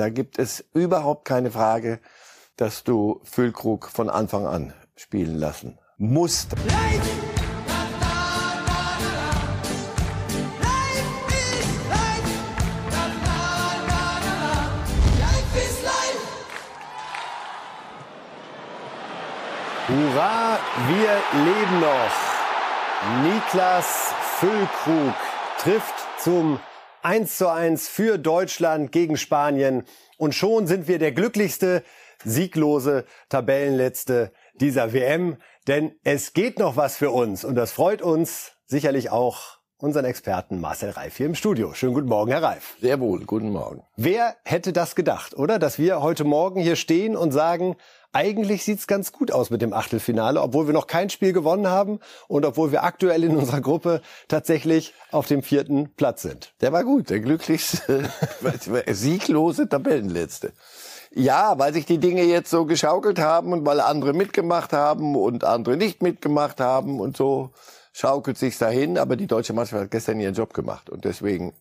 Da gibt es überhaupt keine Frage, dass du Füllkrug von Anfang an spielen lassen musst. Hurra, wir leben noch. Niklas Füllkrug trifft zum 1 zu 1 für Deutschland gegen Spanien. Und schon sind wir der glücklichste, sieglose Tabellenletzte dieser WM. Denn es geht noch was für uns. Und das freut uns sicherlich auch unseren Experten Marcel Reif hier im Studio. Schönen guten Morgen, Herr Reif. Sehr wohl, guten Morgen. Wer hätte das gedacht, oder? Dass wir heute Morgen hier stehen und sagen, eigentlich sieht's ganz gut aus mit dem Achtelfinale, obwohl wir noch kein Spiel gewonnen haben und obwohl wir aktuell in unserer Gruppe tatsächlich auf dem vierten Platz sind. Der war gut, der glücklichste, sieglose Tabellenletzte. Ja, weil sich die Dinge jetzt so geschaukelt haben und weil andere mitgemacht haben und andere nicht mitgemacht haben und so schaukelt sich's dahin. Aber die deutsche Mannschaft hat gestern ihren Job gemacht und deswegen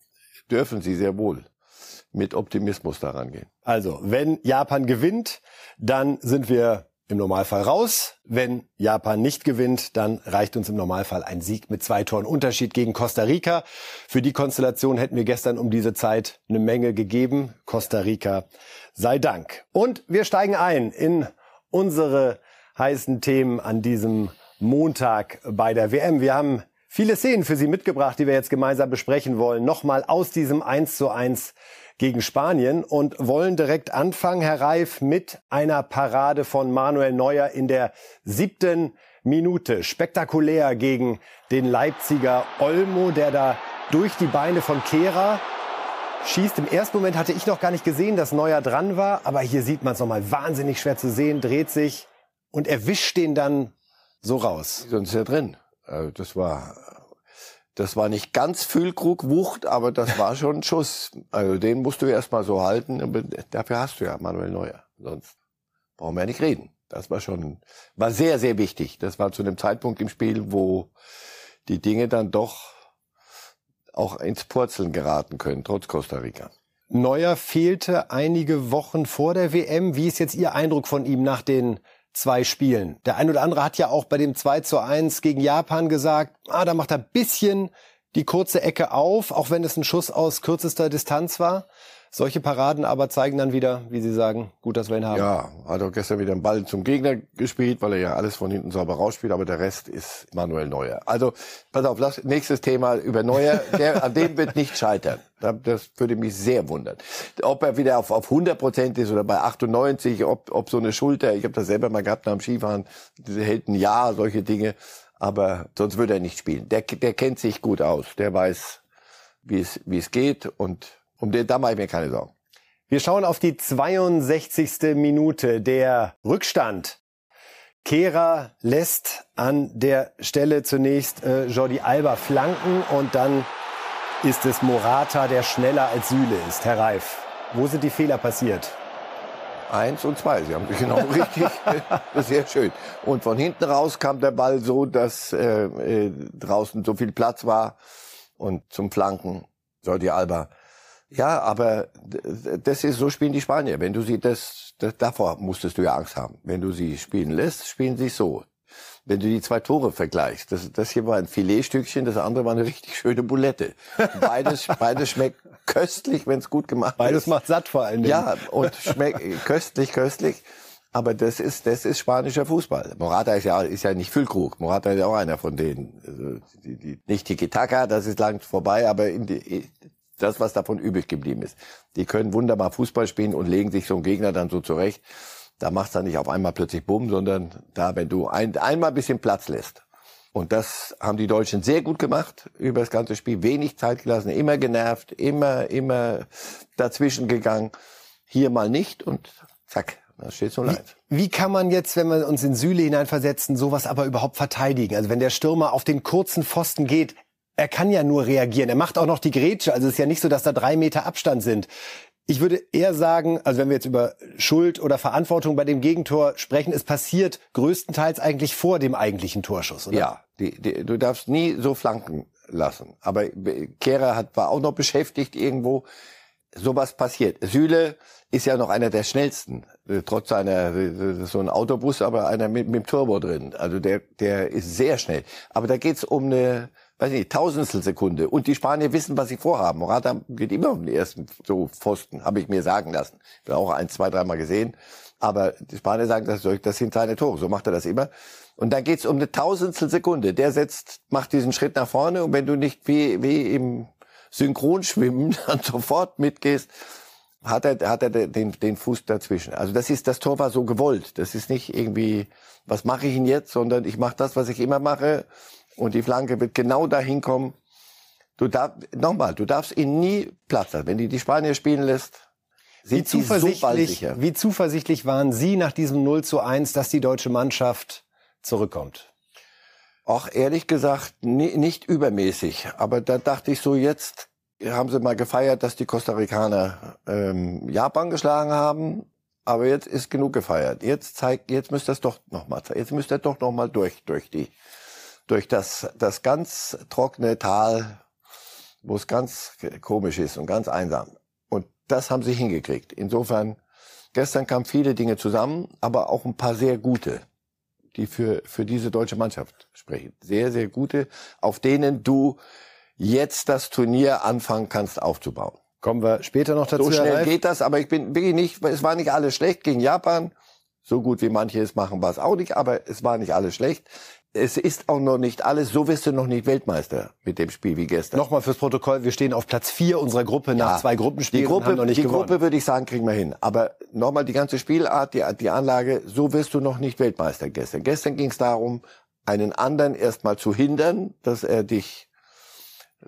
dürfen sie sehr wohl mit Optimismus daran gehen. Also, wenn Japan gewinnt, dann sind wir im Normalfall raus. Wenn Japan nicht gewinnt, dann reicht uns im Normalfall ein Sieg mit zwei Toren Unterschied gegen Costa Rica. Für die Konstellation hätten wir gestern um diese Zeit eine Menge gegeben. Costa Rica sei Dank. Und wir steigen ein in unsere heißen Themen an diesem Montag bei der WM. Wir haben viele Szenen für Sie mitgebracht, die wir jetzt gemeinsam besprechen wollen. Nochmal aus diesem 1 zu 1 gegen Spanien und wollen direkt anfangen, Herr Reif, mit einer Parade von Manuel Neuer in der siebten Minute. Spektakulär gegen den Leipziger Olmo, der da durch die Beine von Kehra schießt. Im ersten Moment hatte ich noch gar nicht gesehen, dass Neuer dran war, aber hier sieht man es nochmal wahnsinnig schwer zu sehen, dreht sich und erwischt den dann so raus. Sonst ist er drin. Also das war das war nicht ganz Füllkrug-Wucht, aber das war schon ein Schuss. Also den musst du erst mal so halten. Dafür hast du ja Manuel Neuer. Sonst brauchen wir ja nicht reden. Das war schon, war sehr, sehr wichtig. Das war zu einem Zeitpunkt im Spiel, wo die Dinge dann doch auch ins Purzeln geraten können, trotz Costa Rica. Neuer fehlte einige Wochen vor der WM. Wie ist jetzt Ihr Eindruck von ihm nach den zwei Spielen. Der ein oder andere hat ja auch bei dem 2 zu 1 gegen Japan gesagt, ah, da macht er bisschen die kurze Ecke auf, auch wenn es ein Schuss aus kürzester Distanz war. Solche Paraden aber zeigen dann wieder, wie Sie sagen, gut, dass wir ihn haben. Ja, hat auch gestern wieder einen Ball zum Gegner gespielt, weil er ja alles von hinten sauber rausspielt, aber der Rest ist Manuel Neuer. Also, pass auf, lass, nächstes Thema über Neuer, der, an dem wird nicht scheitern. Das würde mich sehr wundern. Ob er wieder auf, auf 100 Prozent ist oder bei 98, ob, ob so eine Schulter, ich habe das selber mal gehabt nach dem Skifahren, diese hält ein Jahr, solche Dinge, aber sonst würde er nicht spielen. Der, der kennt sich gut aus, der weiß, wie es, wie es geht und um den, da mache ich mir keine Sorgen. Wir schauen auf die 62. Minute. Der Rückstand. Kehra lässt an der Stelle zunächst äh, Jordi Alba flanken und dann ist es Morata, der schneller als Süle ist. Herr Reif, wo sind die Fehler passiert? Eins und zwei. Sie haben genau richtig. Sehr schön. Und von hinten raus kam der Ball so, dass äh, äh, draußen so viel Platz war. Und zum Flanken Jordi Alba ja, aber das ist so spielen die Spanier. Wenn du sie das, das davor musstest du ja Angst haben. Wenn du sie spielen lässt, spielen sie so. Wenn du die zwei Tore vergleichst, das, das hier war ein Filetstückchen, das andere war eine richtig schöne Boulette. Beides, beides schmeckt köstlich, wenn es gut gemacht beides ist. Beides macht satt vor allen Dingen. Ja, und schmeckt köstlich, köstlich. Aber das ist, das ist spanischer Fußball. Morata ist ja, ist ja nicht Füllkrug. Morata ist ja auch einer von denen. Also die, die, nicht Tiki-Taka, das ist lang vorbei, aber in die, das, was davon übrig geblieben ist. Die können wunderbar Fußball spielen und legen sich so einen Gegner dann so zurecht. Da macht's dann nicht auf einmal plötzlich Bumm, sondern da, wenn du ein, einmal ein bisschen Platz lässt. Und das haben die Deutschen sehr gut gemacht über das ganze Spiel. Wenig Zeit gelassen, immer genervt, immer, immer dazwischen gegangen. Hier mal nicht und zack, das steht so leid. Wie, wie kann man jetzt, wenn wir uns in Süle hineinversetzen, sowas aber überhaupt verteidigen? Also wenn der Stürmer auf den kurzen Pfosten geht, er kann ja nur reagieren. Er macht auch noch die Grätsche. Also es ist ja nicht so, dass da drei Meter Abstand sind. Ich würde eher sagen, also wenn wir jetzt über Schuld oder Verantwortung bei dem Gegentor sprechen, es passiert größtenteils eigentlich vor dem eigentlichen Torschuss, oder? Ja, die, die, du darfst nie so flanken lassen. Aber Kehrer hat, war auch noch beschäftigt irgendwo. sowas passiert. Süle ist ja noch einer der schnellsten, äh, trotz seiner äh, so ein Autobus, aber einer mit, mit dem Turbo drin. Also der der ist sehr schnell. Aber da geht's um eine weiß nicht, Tausendstel Sekunde. Und die Spanier wissen, was sie vorhaben. Morata geht immer um den ersten so Pfosten, habe ich mir sagen lassen. Bin auch ein, zwei, dreimal gesehen. Aber die Spanier sagen, das, das sind seine Tore. So macht er das immer. Und dann geht's um eine Tausendstel Sekunde. Der setzt, macht diesen Schritt nach vorne. Und wenn du nicht wie, wie im Synchronschwimmen dann sofort mitgehst, hat er, hat er den, den Fuß dazwischen. Also das ist, das Tor war so gewollt. Das ist nicht irgendwie, was mache ich ihn jetzt, sondern ich mache das, was ich immer mache und die Flanke wird genau dahin kommen. Du darfst, nochmal, du darfst ihn nie lassen. Wenn die die Spanier spielen lässt, sind wie zuversichtlich, so wie zuversichtlich waren Sie nach diesem 0 zu 1, dass die deutsche Mannschaft zurückkommt? Auch ehrlich gesagt, nicht übermäßig. Aber da dachte ich so, jetzt haben sie mal gefeiert, dass die Costa Ricaner ähm, Japan geschlagen haben. Aber jetzt ist genug gefeiert. Jetzt zeigt, jetzt müsst ihr es doch noch mal, jetzt müsst ihr doch noch mal durch, durch die durch das, das ganz trockene Tal, wo es ganz komisch ist und ganz einsam. Und das haben sie hingekriegt. Insofern, gestern kamen viele Dinge zusammen, aber auch ein paar sehr gute, die für, für diese deutsche Mannschaft sprechen. Sehr, sehr gute, auf denen du jetzt das Turnier anfangen kannst aufzubauen. Kommen wir später noch dazu. So schnell geht das, aber ich bin wirklich nicht, es war nicht alles schlecht gegen Japan. So gut wie manche es machen, war es auch nicht, aber es war nicht alles schlecht es ist auch noch nicht alles, so wirst du noch nicht Weltmeister mit dem Spiel wie gestern. Nochmal fürs Protokoll, wir stehen auf Platz vier unserer Gruppe nach ja, zwei Gruppenspielen die Gruppe, noch nicht Die gewonnen. Gruppe würde ich sagen, kriegen wir hin. Aber nochmal die ganze Spielart, die, die Anlage, so wirst du noch nicht Weltmeister gestern. Gestern ging es darum, einen anderen erstmal zu hindern, dass er dich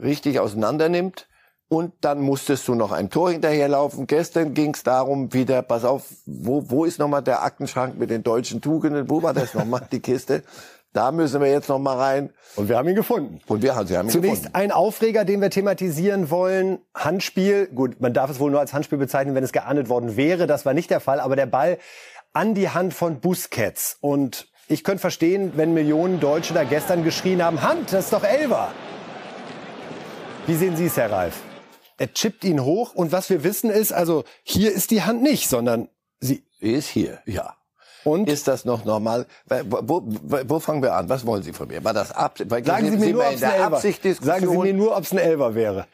richtig auseinander nimmt. Und dann musstest du noch ein Tor hinterherlaufen. Gestern ging es darum, wieder, pass auf, wo, wo ist nochmal der Aktenschrank mit den deutschen Tugenden? Wo war das nochmal, die Kiste? Da müssen wir jetzt noch mal rein. Und wir haben ihn gefunden. Und wir haben, sie haben ihn Zunächst gefunden. ein Aufreger, den wir thematisieren wollen. Handspiel. Gut, man darf es wohl nur als Handspiel bezeichnen, wenn es geahndet worden wäre. Das war nicht der Fall. Aber der Ball an die Hand von Busquets. Und ich könnte verstehen, wenn Millionen Deutsche da gestern geschrien haben, Hand, das ist doch Elver. Wie sehen Sie es, Herr Reif? Er chippt ihn hoch und was wir wissen ist, also hier ist die Hand nicht, sondern sie sie ist hier, ja. Und? Ist das noch normal? Wo, wo, wo fangen wir an? Was wollen Sie von mir? War das ab? Sagen Sie mir nur, ob es ein Elfer. Sagen Sie mir nur, ob es ein Elfer wäre.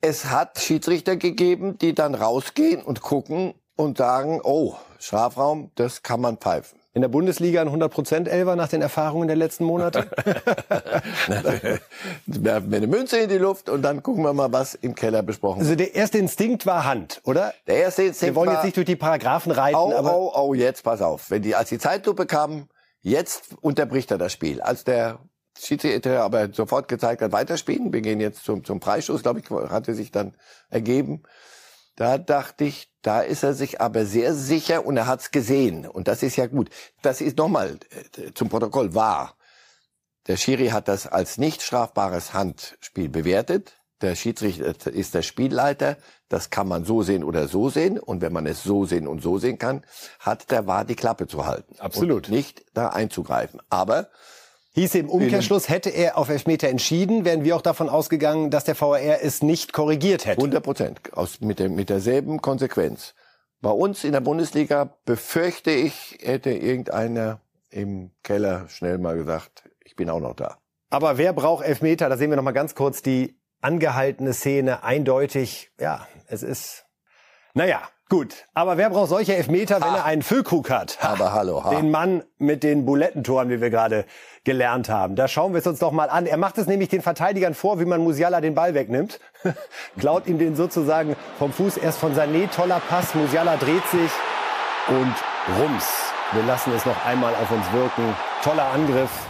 Es hat Schiedsrichter gegeben, die dann rausgehen und gucken und sagen, oh, Strafraum, das kann man pfeifen. In der Bundesliga ein 100% Elfer nach den Erfahrungen der letzten Monate? Werfen wir eine Münze in die Luft und dann gucken wir mal, was im Keller besprochen wird. Also der erste Instinkt war Hand, oder? Der erste Instinkt Wir wollen jetzt nicht durch die Paragraphen reiten, oh, aber... Oh, oh, jetzt pass auf. Wenn die, als die Zeitlupe kam, jetzt unterbricht er das Spiel. Als der Schiedsrichter aber sofort gezeigt hat, weiterspielen, wir gehen jetzt zum, zum Preisschuss, glaube ich, hatte sich dann ergeben. Da dachte ich, da ist er sich aber sehr sicher und er hat's gesehen. Und das ist ja gut. Das ist nochmal äh, zum Protokoll wahr. Der Schiri hat das als nicht strafbares Handspiel bewertet. Der Schiedsrichter ist der Spielleiter. Das kann man so sehen oder so sehen. Und wenn man es so sehen und so sehen kann, hat der Wahr die Klappe zu halten. Absolut. Und nicht da einzugreifen. Aber Hieße im Umkehrschluss, hätte er auf Elfmeter entschieden, wären wir auch davon ausgegangen, dass der VAR es nicht korrigiert hätte. 100 Prozent. Mit, der, mit derselben Konsequenz. Bei uns in der Bundesliga befürchte ich, hätte irgendeiner im Keller schnell mal gesagt, ich bin auch noch da. Aber wer braucht Elfmeter? Da sehen wir noch mal ganz kurz die angehaltene Szene. Eindeutig, ja, es ist, naja, Gut, aber wer braucht solche Elfmeter, wenn ha. er einen Füllkrug hat? Ha. Aber hallo, ha. Den Mann mit den Bulettentoren, wie wir gerade gelernt haben. Da schauen wir es uns doch mal an. Er macht es nämlich den Verteidigern vor, wie man Musiala den Ball wegnimmt. Klaut ihm den sozusagen vom Fuß. Erst von Sané, toller Pass. Musiala dreht sich und rums. Wir lassen es noch einmal auf uns wirken. Toller Angriff.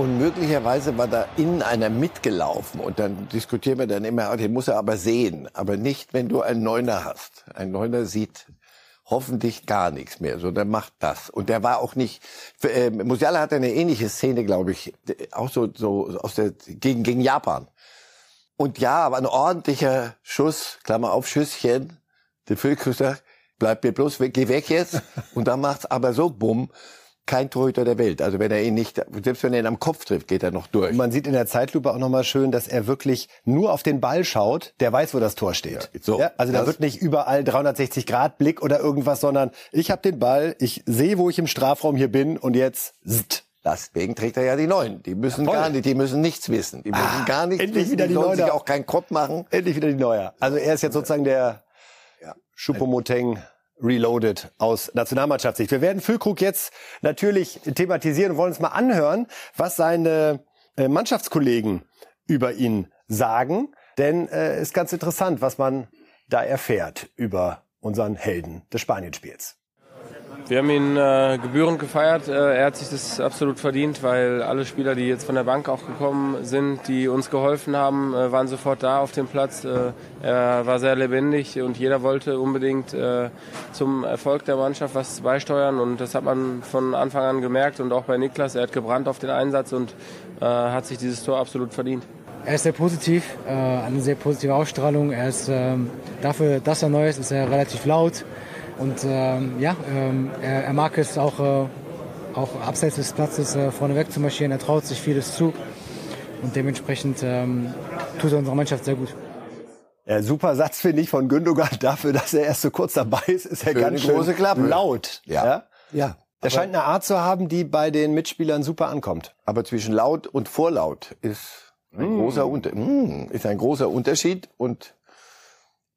Und möglicherweise war da innen einer mitgelaufen. Und dann diskutieren wir dann immer, den muss er aber sehen. Aber nicht, wenn du einen Neuner hast. Ein Neuner sieht hoffentlich gar nichts mehr. So, der macht das. Und der war auch nicht. Äh, Musiala hatte eine ähnliche Szene, glaube ich, auch so so aus der gegen gegen Japan. Und ja, aber ein ordentlicher Schuss, Klammer auf Schüsschen. Der Füllküster bleibt mir bloß weg, geh weg jetzt. Und dann macht's aber so bumm kein Torhüter der Welt. Also wenn er ihn nicht, selbst wenn er ihn am Kopf trifft, geht er noch durch. Und man sieht in der Zeitlupe auch nochmal schön, dass er wirklich nur auf den Ball schaut, der weiß, wo das Tor steht. Ja, so, ja, also da wird nicht überall 360 Grad Blick oder irgendwas, sondern ich habe den Ball, ich sehe, wo ich im Strafraum hier bin und jetzt zzt. Deswegen trägt er ja die Neuen. Die müssen ja, gar nicht, die müssen nichts wissen. Die müssen ah, gar nichts endlich wissen. Wieder die, die sollen sich auch keinen Kopf machen. Endlich wieder die Neue. Also er ist jetzt sozusagen der ja. Schupomoteng Reloaded aus Nationalmannschaftssicht. Wir werden Füllkrug jetzt natürlich thematisieren und wollen uns mal anhören, was seine äh, Mannschaftskollegen über ihn sagen. Denn äh, ist ganz interessant, was man da erfährt über unseren Helden des Spanienspiels. Wir haben ihn äh, gebührend gefeiert. Äh, er hat sich das absolut verdient, weil alle Spieler, die jetzt von der Bank auch gekommen sind, die uns geholfen haben, äh, waren sofort da auf dem Platz. Äh, er war sehr lebendig und jeder wollte unbedingt äh, zum Erfolg der Mannschaft was beisteuern und das hat man von Anfang an gemerkt und auch bei Niklas. Er hat gebrannt auf den Einsatz und äh, hat sich dieses Tor absolut verdient. Er ist sehr positiv, eine sehr positive Ausstrahlung. Er ist ähm, dafür, dass er neu ist, ist er relativ laut. Und ähm, ja, ähm, er, er, mag es auch, äh, auch abseits des Platzes äh, vorneweg zu marschieren. Er traut sich vieles zu. Und dementsprechend ähm, tut er unserer Mannschaft sehr gut. Ja, super Satz finde ich von Gündogan dafür, dass er erst so kurz dabei ist, ist er ganz schön große Klappe. laut. Ja. ja. ja. Er scheint eine Art zu haben, die bei den Mitspielern super ankommt. Aber zwischen laut und vorlaut ist ein, mm. großer, Unter mm, ist ein großer Unterschied und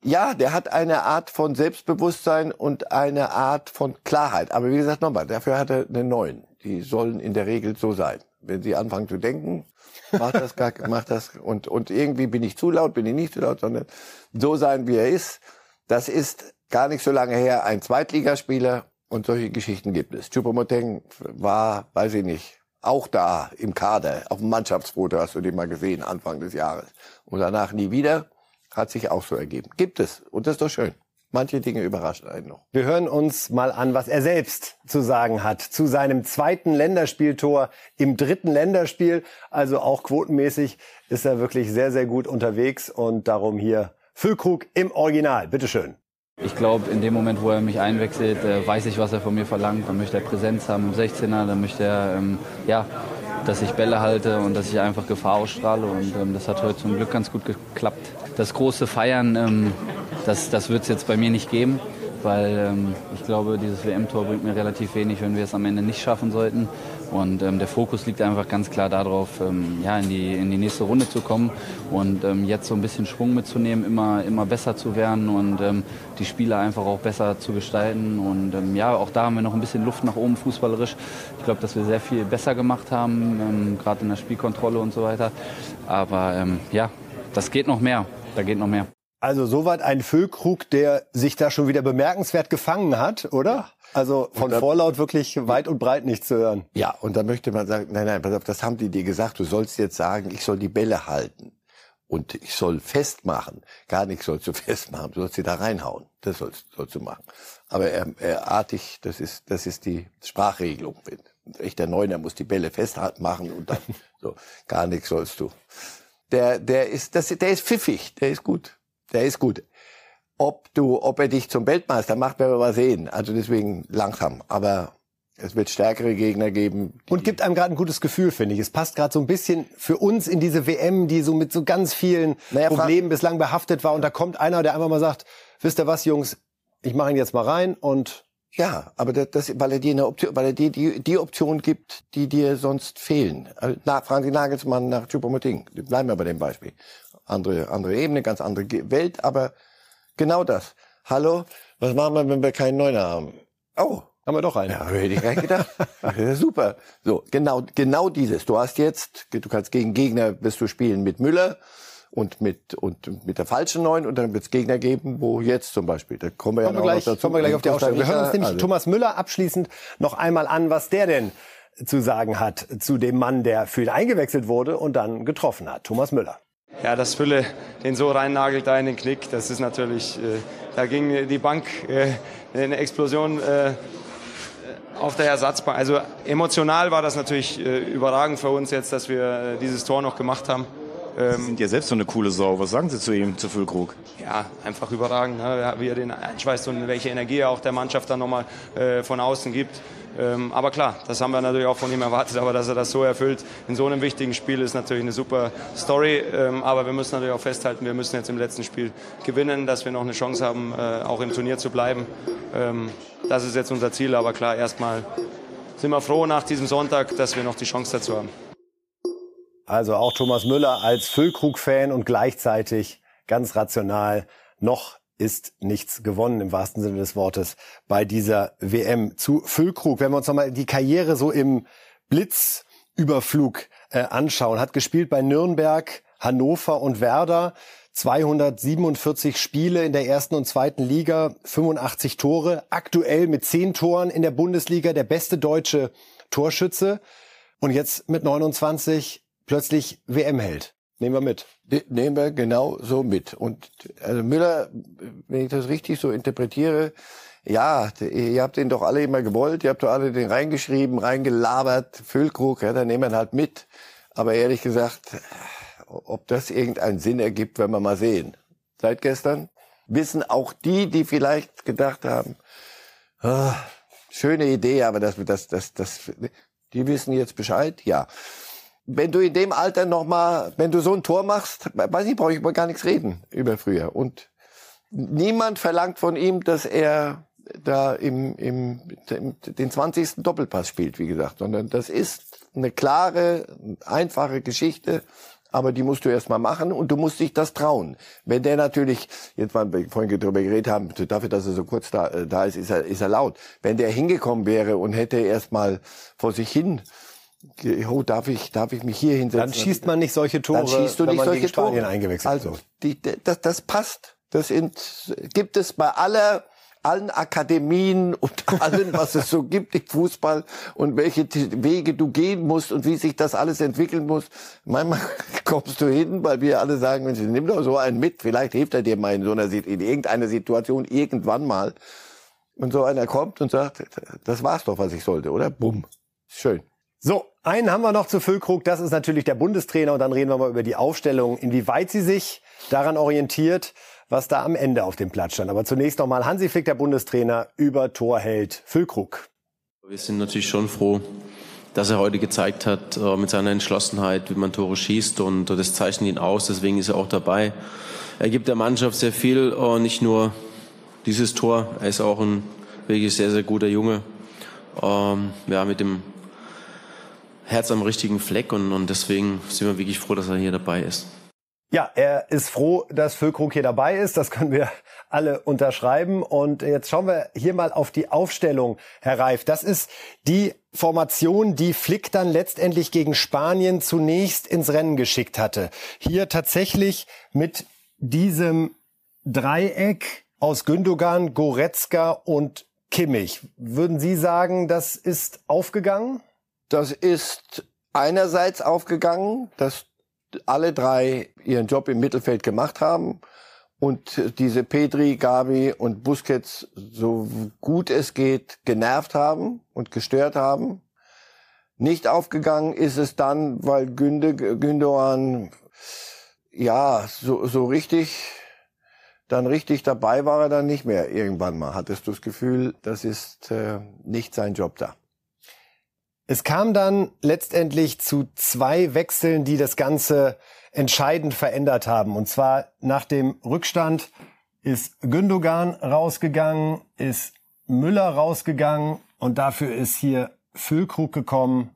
ja, der hat eine Art von Selbstbewusstsein und eine Art von Klarheit. Aber wie gesagt, nochmal, dafür hat er eine neuen. Die sollen in der Regel so sein. Wenn sie anfangen zu denken, macht das gar, macht das, und, und irgendwie bin ich zu laut, bin ich nicht zu laut, sondern so sein, wie er ist. Das ist gar nicht so lange her ein Zweitligaspieler und solche Geschichten gibt es. Chupomoteng war, weiß ich nicht, auch da im Kader, auf dem Mannschaftsfoto hast du den mal gesehen, Anfang des Jahres. Und danach nie wieder. Hat sich auch so ergeben. Gibt es. Und das ist doch schön. Manche Dinge überraschen einen noch. Wir hören uns mal an, was er selbst zu sagen hat zu seinem zweiten Länderspieltor im dritten Länderspiel. Also auch quotenmäßig ist er wirklich sehr, sehr gut unterwegs und darum hier Füllkrug im Original. Bitteschön. Ich glaube, in dem Moment, wo er mich einwechselt, äh, weiß ich, was er von mir verlangt. Dann möchte er Präsenz haben im 16er, dann möchte er ähm, ja, dass ich Bälle halte und dass ich einfach Gefahr ausstrahle. Und ähm, das hat heute zum Glück ganz gut geklappt. Das große Feiern, ähm, das, das wird es jetzt bei mir nicht geben, weil ähm, ich glaube, dieses WM-Tor bringt mir relativ wenig, wenn wir es am Ende nicht schaffen sollten. Und ähm, der Fokus liegt einfach ganz klar darauf, ähm, ja, in, die, in die nächste Runde zu kommen und ähm, jetzt so ein bisschen Schwung mitzunehmen, immer, immer besser zu werden und ähm, die Spiele einfach auch besser zu gestalten. Und ähm, ja, auch da haben wir noch ein bisschen Luft nach oben fußballerisch. Ich glaube, dass wir sehr viel besser gemacht haben, ähm, gerade in der Spielkontrolle und so weiter. Aber ähm, ja, das geht noch mehr. Da geht noch mehr. Also soweit ein Füllkrug, der sich da schon wieder bemerkenswert gefangen hat, oder? Also von dann, Vorlaut wirklich weit und breit nicht zu hören. Ja, und da möchte man sagen, nein, nein, pass auf, das haben die dir gesagt. Du sollst jetzt sagen, ich soll die Bälle halten. Und ich soll festmachen. Gar nichts sollst du festmachen. Du sollst sie da reinhauen. Das sollst, sollst du machen. Aber er, er artig, das ist, das ist die Sprachregelung. Echt der Neuner muss die Bälle festmachen und dann so. Gar nichts sollst du. Der, der ist, das, der ist pfiffig. Der ist gut der ist gut. Ob du, ob er dich zum Weltmeister macht, werden wir mal sehen. Also deswegen langsam. Aber es wird stärkere Gegner geben. Und gibt einem gerade ein gutes Gefühl, finde ich. Es passt gerade so ein bisschen für uns in diese WM, die so mit so ganz vielen naja, Problemen bislang behaftet war. Und da kommt einer, der einfach mal sagt, wisst ihr was, Jungs, ich mache ihn jetzt mal rein und ja, aber das, das weil er dir eine Option, weil er dir die, die Option gibt, die dir sonst fehlen. Also, na, fragen Sie Nagelsmann nach Choupo-Moting. Bleiben wir bei dem Beispiel andere, andere Ebene, ganz andere Welt, aber genau das. Hallo, was machen wir, wenn wir keinen Neuner haben? Oh, haben wir doch einen. Ja, hätte ich gar nicht gedacht. ja, super. So, genau, genau dieses. Du hast jetzt, du kannst gegen Gegner, wirst du spielen mit Müller und mit, und mit der falschen Neun und dann wird es Gegner geben, wo jetzt zum Beispiel, da kommen wir kommen ja wir gleich, dazu. Kommen wir gleich auf die Ausstellung. Wir hören uns nämlich also. Thomas Müller abschließend noch einmal an, was der denn zu sagen hat zu dem Mann, der für ihn eingewechselt wurde und dann getroffen hat. Thomas Müller ja, dass Fülle den so reinnagelt da in den Knick, das ist natürlich, äh, da ging die Bank äh, eine Explosion äh, auf der Ersatzbank. Also emotional war das natürlich äh, überragend für uns jetzt, dass wir äh, dieses Tor noch gemacht haben. Ähm, Sie sind ja selbst so eine coole Sau. Was sagen Sie zu ihm, zu Füllkrug? Ja, einfach überragend, ne? wie er den einschweißt und welche Energie er auch der Mannschaft dann nochmal äh, von außen gibt. Ähm, aber klar, das haben wir natürlich auch von ihm erwartet, aber dass er das so erfüllt in so einem wichtigen Spiel ist natürlich eine super Story. Ähm, aber wir müssen natürlich auch festhalten, wir müssen jetzt im letzten Spiel gewinnen, dass wir noch eine Chance haben, äh, auch im Turnier zu bleiben. Ähm, das ist jetzt unser Ziel, aber klar, erstmal sind wir froh nach diesem Sonntag, dass wir noch die Chance dazu haben. Also auch Thomas Müller als Füllkrug-Fan und gleichzeitig ganz rational noch ist nichts gewonnen im wahrsten Sinne des Wortes bei dieser WM. Zu Füllkrug, wenn wir uns nochmal die Karriere so im Blitzüberflug äh, anschauen, hat gespielt bei Nürnberg, Hannover und Werder. 247 Spiele in der ersten und zweiten Liga, 85 Tore, aktuell mit 10 Toren in der Bundesliga, der beste deutsche Torschütze und jetzt mit 29 plötzlich WM-Held. Nehmen wir mit. Nehmen wir genau so mit. Und also Müller, wenn ich das richtig so interpretiere, ja, ihr habt den doch alle immer gewollt, ihr habt doch alle den reingeschrieben, reingelabert, Füllkrug, ja, dann nehmen wir ihn halt mit. Aber ehrlich gesagt, ob das irgendeinen Sinn ergibt, werden wir mal sehen. Seit gestern wissen auch die, die vielleicht gedacht haben, oh, schöne Idee, aber das, das, das, das, die wissen jetzt Bescheid, ja wenn du in dem Alter noch mal, wenn du so ein Tor machst, weiß ich, brauche ich über gar nichts reden über früher. Und niemand verlangt von ihm, dass er da im, im, den 20. Doppelpass spielt, wie gesagt, sondern das ist eine klare, einfache Geschichte, aber die musst du erst mal machen und du musst dich das trauen. Wenn der natürlich, jetzt mal vorhin darüber geredet haben, dafür, dass er so kurz da, äh, da ist, ist er, ist er laut. Wenn der hingekommen wäre und hätte erst mal vor sich hin oh, darf ich, darf ich mich hier hinsetzen? Dann schießt man nicht solche Tore, dann schießt du nicht solche Spanien Tore. eingewechselt also. Die, das, das passt. Das gibt es bei aller allen Akademien und allem, was es so gibt im Fußball und welche Wege du gehen musst und wie sich das alles entwickeln muss. Manchmal kommst du hin, weil wir alle sagen, Mensch, nimm doch so einen mit, vielleicht hilft er dir mal in so einer in irgendeiner Situation irgendwann mal. Und so einer kommt und sagt, das war's doch, was ich sollte, oder? Bumm. Schön. So, einen haben wir noch zu Füllkrug, das ist natürlich der Bundestrainer und dann reden wir mal über die Aufstellung, inwieweit sie sich daran orientiert, was da am Ende auf dem Platz stand. Aber zunächst nochmal Hansi Flick, der Bundestrainer, über Torheld Füllkrug. Wir sind natürlich schon froh, dass er heute gezeigt hat, äh, mit seiner Entschlossenheit, wie man Tore schießt und das zeichnet ihn aus, deswegen ist er auch dabei. Er gibt der Mannschaft sehr viel, äh, nicht nur dieses Tor, er ist auch ein wirklich sehr, sehr guter Junge. Ähm, ja, mit dem Herz am richtigen Fleck und, und deswegen sind wir wirklich froh, dass er hier dabei ist. Ja, er ist froh, dass Füllkrug hier dabei ist. Das können wir alle unterschreiben. Und jetzt schauen wir hier mal auf die Aufstellung, Herr Reif. Das ist die Formation, die Flick dann letztendlich gegen Spanien zunächst ins Rennen geschickt hatte. Hier tatsächlich mit diesem Dreieck aus Gündogan, Goretzka und Kimmich. Würden Sie sagen, das ist aufgegangen? Das ist einerseits aufgegangen, dass alle drei ihren Job im Mittelfeld gemacht haben und diese Pedri, Gavi und Busquets so gut es geht genervt haben und gestört haben. Nicht aufgegangen ist es dann, weil Günde, Gündogan ja so, so richtig dann richtig dabei war er dann nicht mehr irgendwann mal. Hattest du das Gefühl, das ist äh, nicht sein Job da? Es kam dann letztendlich zu zwei Wechseln, die das Ganze entscheidend verändert haben. Und zwar nach dem Rückstand ist Gündogan rausgegangen, ist Müller rausgegangen und dafür ist hier Füllkrug gekommen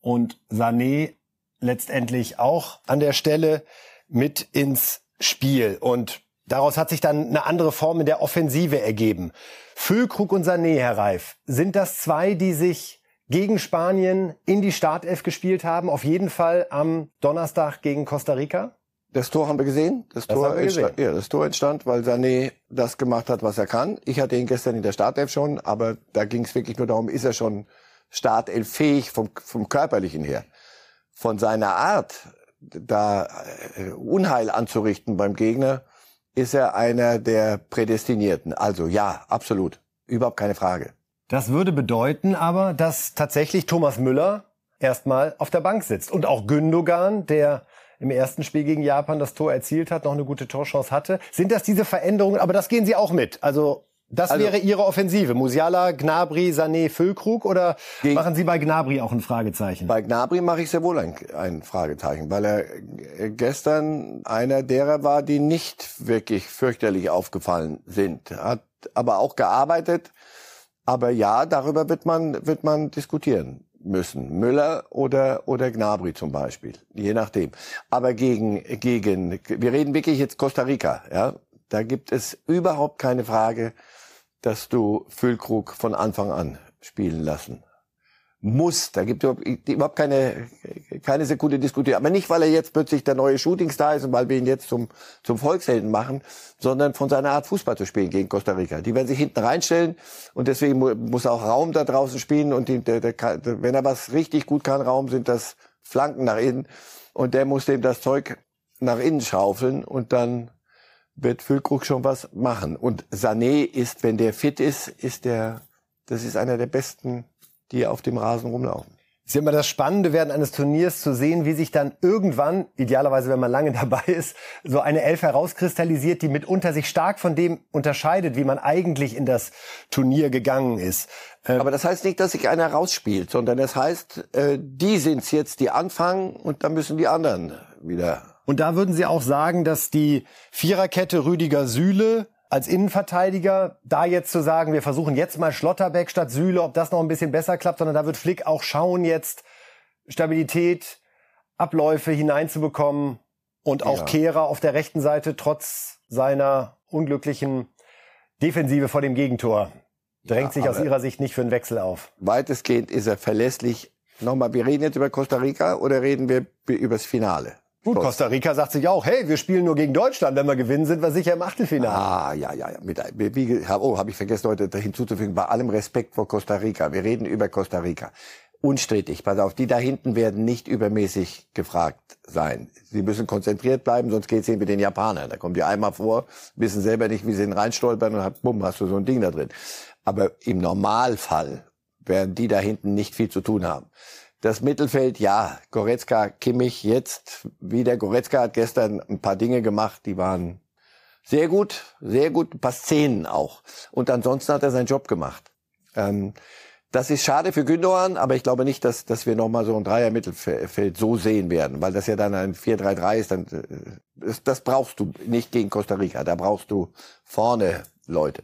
und Sané letztendlich auch an der Stelle mit ins Spiel. Und daraus hat sich dann eine andere Form in der Offensive ergeben. Füllkrug und Sané, Herr Reif, sind das zwei, die sich gegen Spanien in die Startelf gespielt haben. Auf jeden Fall am Donnerstag gegen Costa Rica. Das Tor haben wir gesehen. Das, das Tor, entstand, ja, das Tor entstand, weil Sané das gemacht hat, was er kann. Ich hatte ihn gestern in der Startelf schon, aber da ging es wirklich nur darum, ist er schon Startelf fähig vom, vom körperlichen her. Von seiner Art, da äh, Unheil anzurichten beim Gegner, ist er einer der Prädestinierten. Also ja, absolut. Überhaupt keine Frage. Das würde bedeuten aber, dass tatsächlich Thomas Müller erstmal auf der Bank sitzt. Und auch Gündogan, der im ersten Spiel gegen Japan das Tor erzielt hat, noch eine gute Torchance hatte. Sind das diese Veränderungen? Aber das gehen Sie auch mit. Also das Also- wäre Ihre Offensive. Musiala, Gnabry, Sané, Füllkrug oder machen Sie bei Gnabry auch ein Fragezeichen? Bei Gnabry mache ich sehr wohl ein, ein Fragezeichen, weil er gestern einer derer war, die nicht wirklich fürchterlich aufgefallen sind. Hat aber auch gearbeitet. Aber ja, darüber wird man, wird man diskutieren müssen. Müller oder, oder Gnabry zum Beispiel. Je nachdem. Aber gegen, gegen, wir reden wirklich jetzt Costa Rica, ja. Da gibt es überhaupt keine Frage, dass du Füllkrug von Anfang an spielen lassen muss. Da gibt es überhaupt- keine, keine Sekunde diskutieren. Aber nicht, weil er jetzt plötzlich der neue Shootingstar ist und weil wir ihn jetzt zum, zum Volkshelden machen, sondern von seiner Art Fußball zu spielen gegen Costa Rica. Die werden sich hinten reinstellen und deswegen mu- muss er auch Raum da draußen spielen und die, der, der, wenn er was richtig gut kann, Raum sind das Flanken nach innen und der muss dem das Zeug nach innen schaufeln und dann wird Füllkrug schon was machen. Und Sané ist, wenn der fit ist, ist der, das ist einer der besten, die auf dem Rasen rumlaufen. ist ja immer das Spannende während eines Turniers zu sehen, wie sich dann irgendwann, idealerweise wenn man lange dabei ist, so eine Elf herauskristallisiert, die mitunter sich stark von dem unterscheidet, wie man eigentlich in das Turnier gegangen ist. Äh, Aber das heißt nicht, dass sich einer rausspielt, sondern das heißt, äh, die sind's jetzt, die anfangen und dann müssen die anderen wieder. Und da würden Sie auch sagen, dass die Viererkette Rüdiger Süle als Innenverteidiger, da jetzt zu sagen, wir versuchen jetzt mal Schlotterbeck statt Süle, ob das noch ein bisschen besser klappt, sondern da wird Flick auch schauen, jetzt Stabilität, Abläufe hineinzubekommen und auch Ja. Kehrer auf der rechten Seite trotz seiner unglücklichen Defensive vor dem Gegentor. Drängt sich aus Ihrer Sicht nicht für einen Wechsel auf. Weitestgehend ist er verlässlich. Nochmal, wir reden jetzt über Costa Rica oder reden wir b- übers Finale? Gut, Costa Rica sagt sich auch, hey, wir spielen nur gegen Deutschland. Wenn wir gewinnen, sind wir sicher im Achtelfinale. Ah, ja, ja, ja. Mit, wie, ge- oh, habe ich vergessen heute hinzuzufügen, bei allem Respekt vor Costa Rica. Wir reden über Costa Rica. Unstrittig, pass auf, die da hinten werden nicht übermäßig gefragt sein. Sie müssen konzentriert bleiben, sonst geht's ihnen mit den Japanern. Da kommen die einmal vor, wissen selber nicht, wie sie ihn reinstolpern und hat, bumm, hast du so ein Ding da drin. Aber im Normalfall werden die da hinten nicht viel zu tun haben. Das Mittelfeld, ja, Goretzka, Kimmich jetzt wieder. Goretzka hat gestern ein paar Dinge gemacht, die waren sehr gut, sehr gut, ein paar Szenen auch. Und ansonsten hat er seinen Job gemacht. Ähm, das ist schade für Gündogan, aber ich glaube nicht, dass, dass wir nochmal so ein Dreier-Mittelfeld so sehen werden, weil das ja dann ein 4-3-3 ist. Dann, äh, das, das brauchst du nicht gegen Costa Rica. Da brauchst du vorne Leute.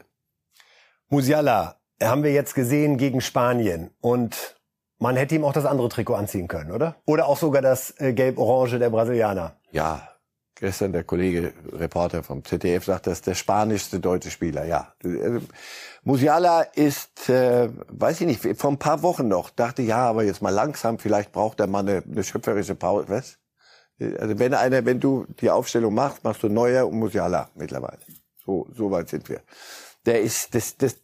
Musiala haben wir jetzt gesehen gegen Spanien und man hätte ihm auch das andere Trikot anziehen können, oder? Oder auch sogar das äh, gelb-orange der Brasilianer. Ja, gestern der Kollege, Reporter vom ZDF, sagt, das ist der spanischste deutsche Spieler. Ja, Also, Musiala ist, äh, weiß ich nicht, vor ein paar Wochen noch dachte, ja, aber jetzt mal langsam, vielleicht braucht der Mann eine, eine schöpferische Pause. Was? Also wenn einer, wenn du die Aufstellung machst, machst du Neuer und Musiala mittlerweile. So, so weit sind wir. Der ist, das, das,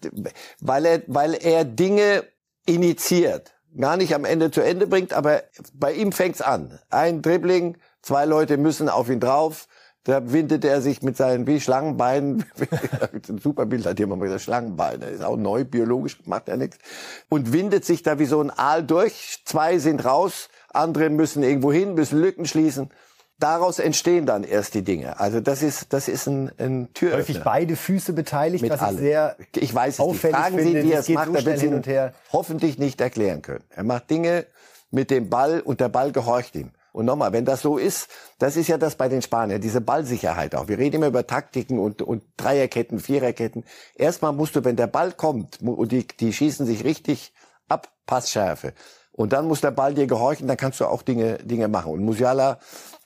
weil er, weil er Dinge initiiert, gar nicht am Ende zu Ende bringt, aber bei ihm fängt's an. Ein Dribbling, zwei Leute müssen auf ihn drauf. Da windet er sich mit seinen wie Schlangenbeinen, ein super Bild hat jemand mal gesagt, Schlangenbeine, ist auch neu, biologisch macht er nichts, und windet sich da wie so ein Aal durch. Zwei sind raus, andere müssen irgendwo hin, müssen Lücken schließen. Daraus entstehen dann erst die Dinge. Also das ist, das ist ein, ein Türöffner. Häufig beide Füße beteiligt, Mit was ich allem. sehr Ich weiß es nicht. auffällig Fragen Sie, finde. wie er es macht, so er wird hin Ihnen und her. hoffentlich nicht erklären können. Er macht Dinge mit dem Ball und der Ball gehorcht ihm. Und nochmal, wenn das so ist, das ist ja das bei den Spaniern, diese Ballsicherheit auch. Wir reden immer über Taktiken und, und Dreierketten, Viererketten. Erstmal musst du, wenn der Ball kommt und die, die schießen sich richtig ab, Passschärfe. Und dann muss der Ball dir gehorchen, dann kannst du auch Dinge, Dinge machen. Und Musiala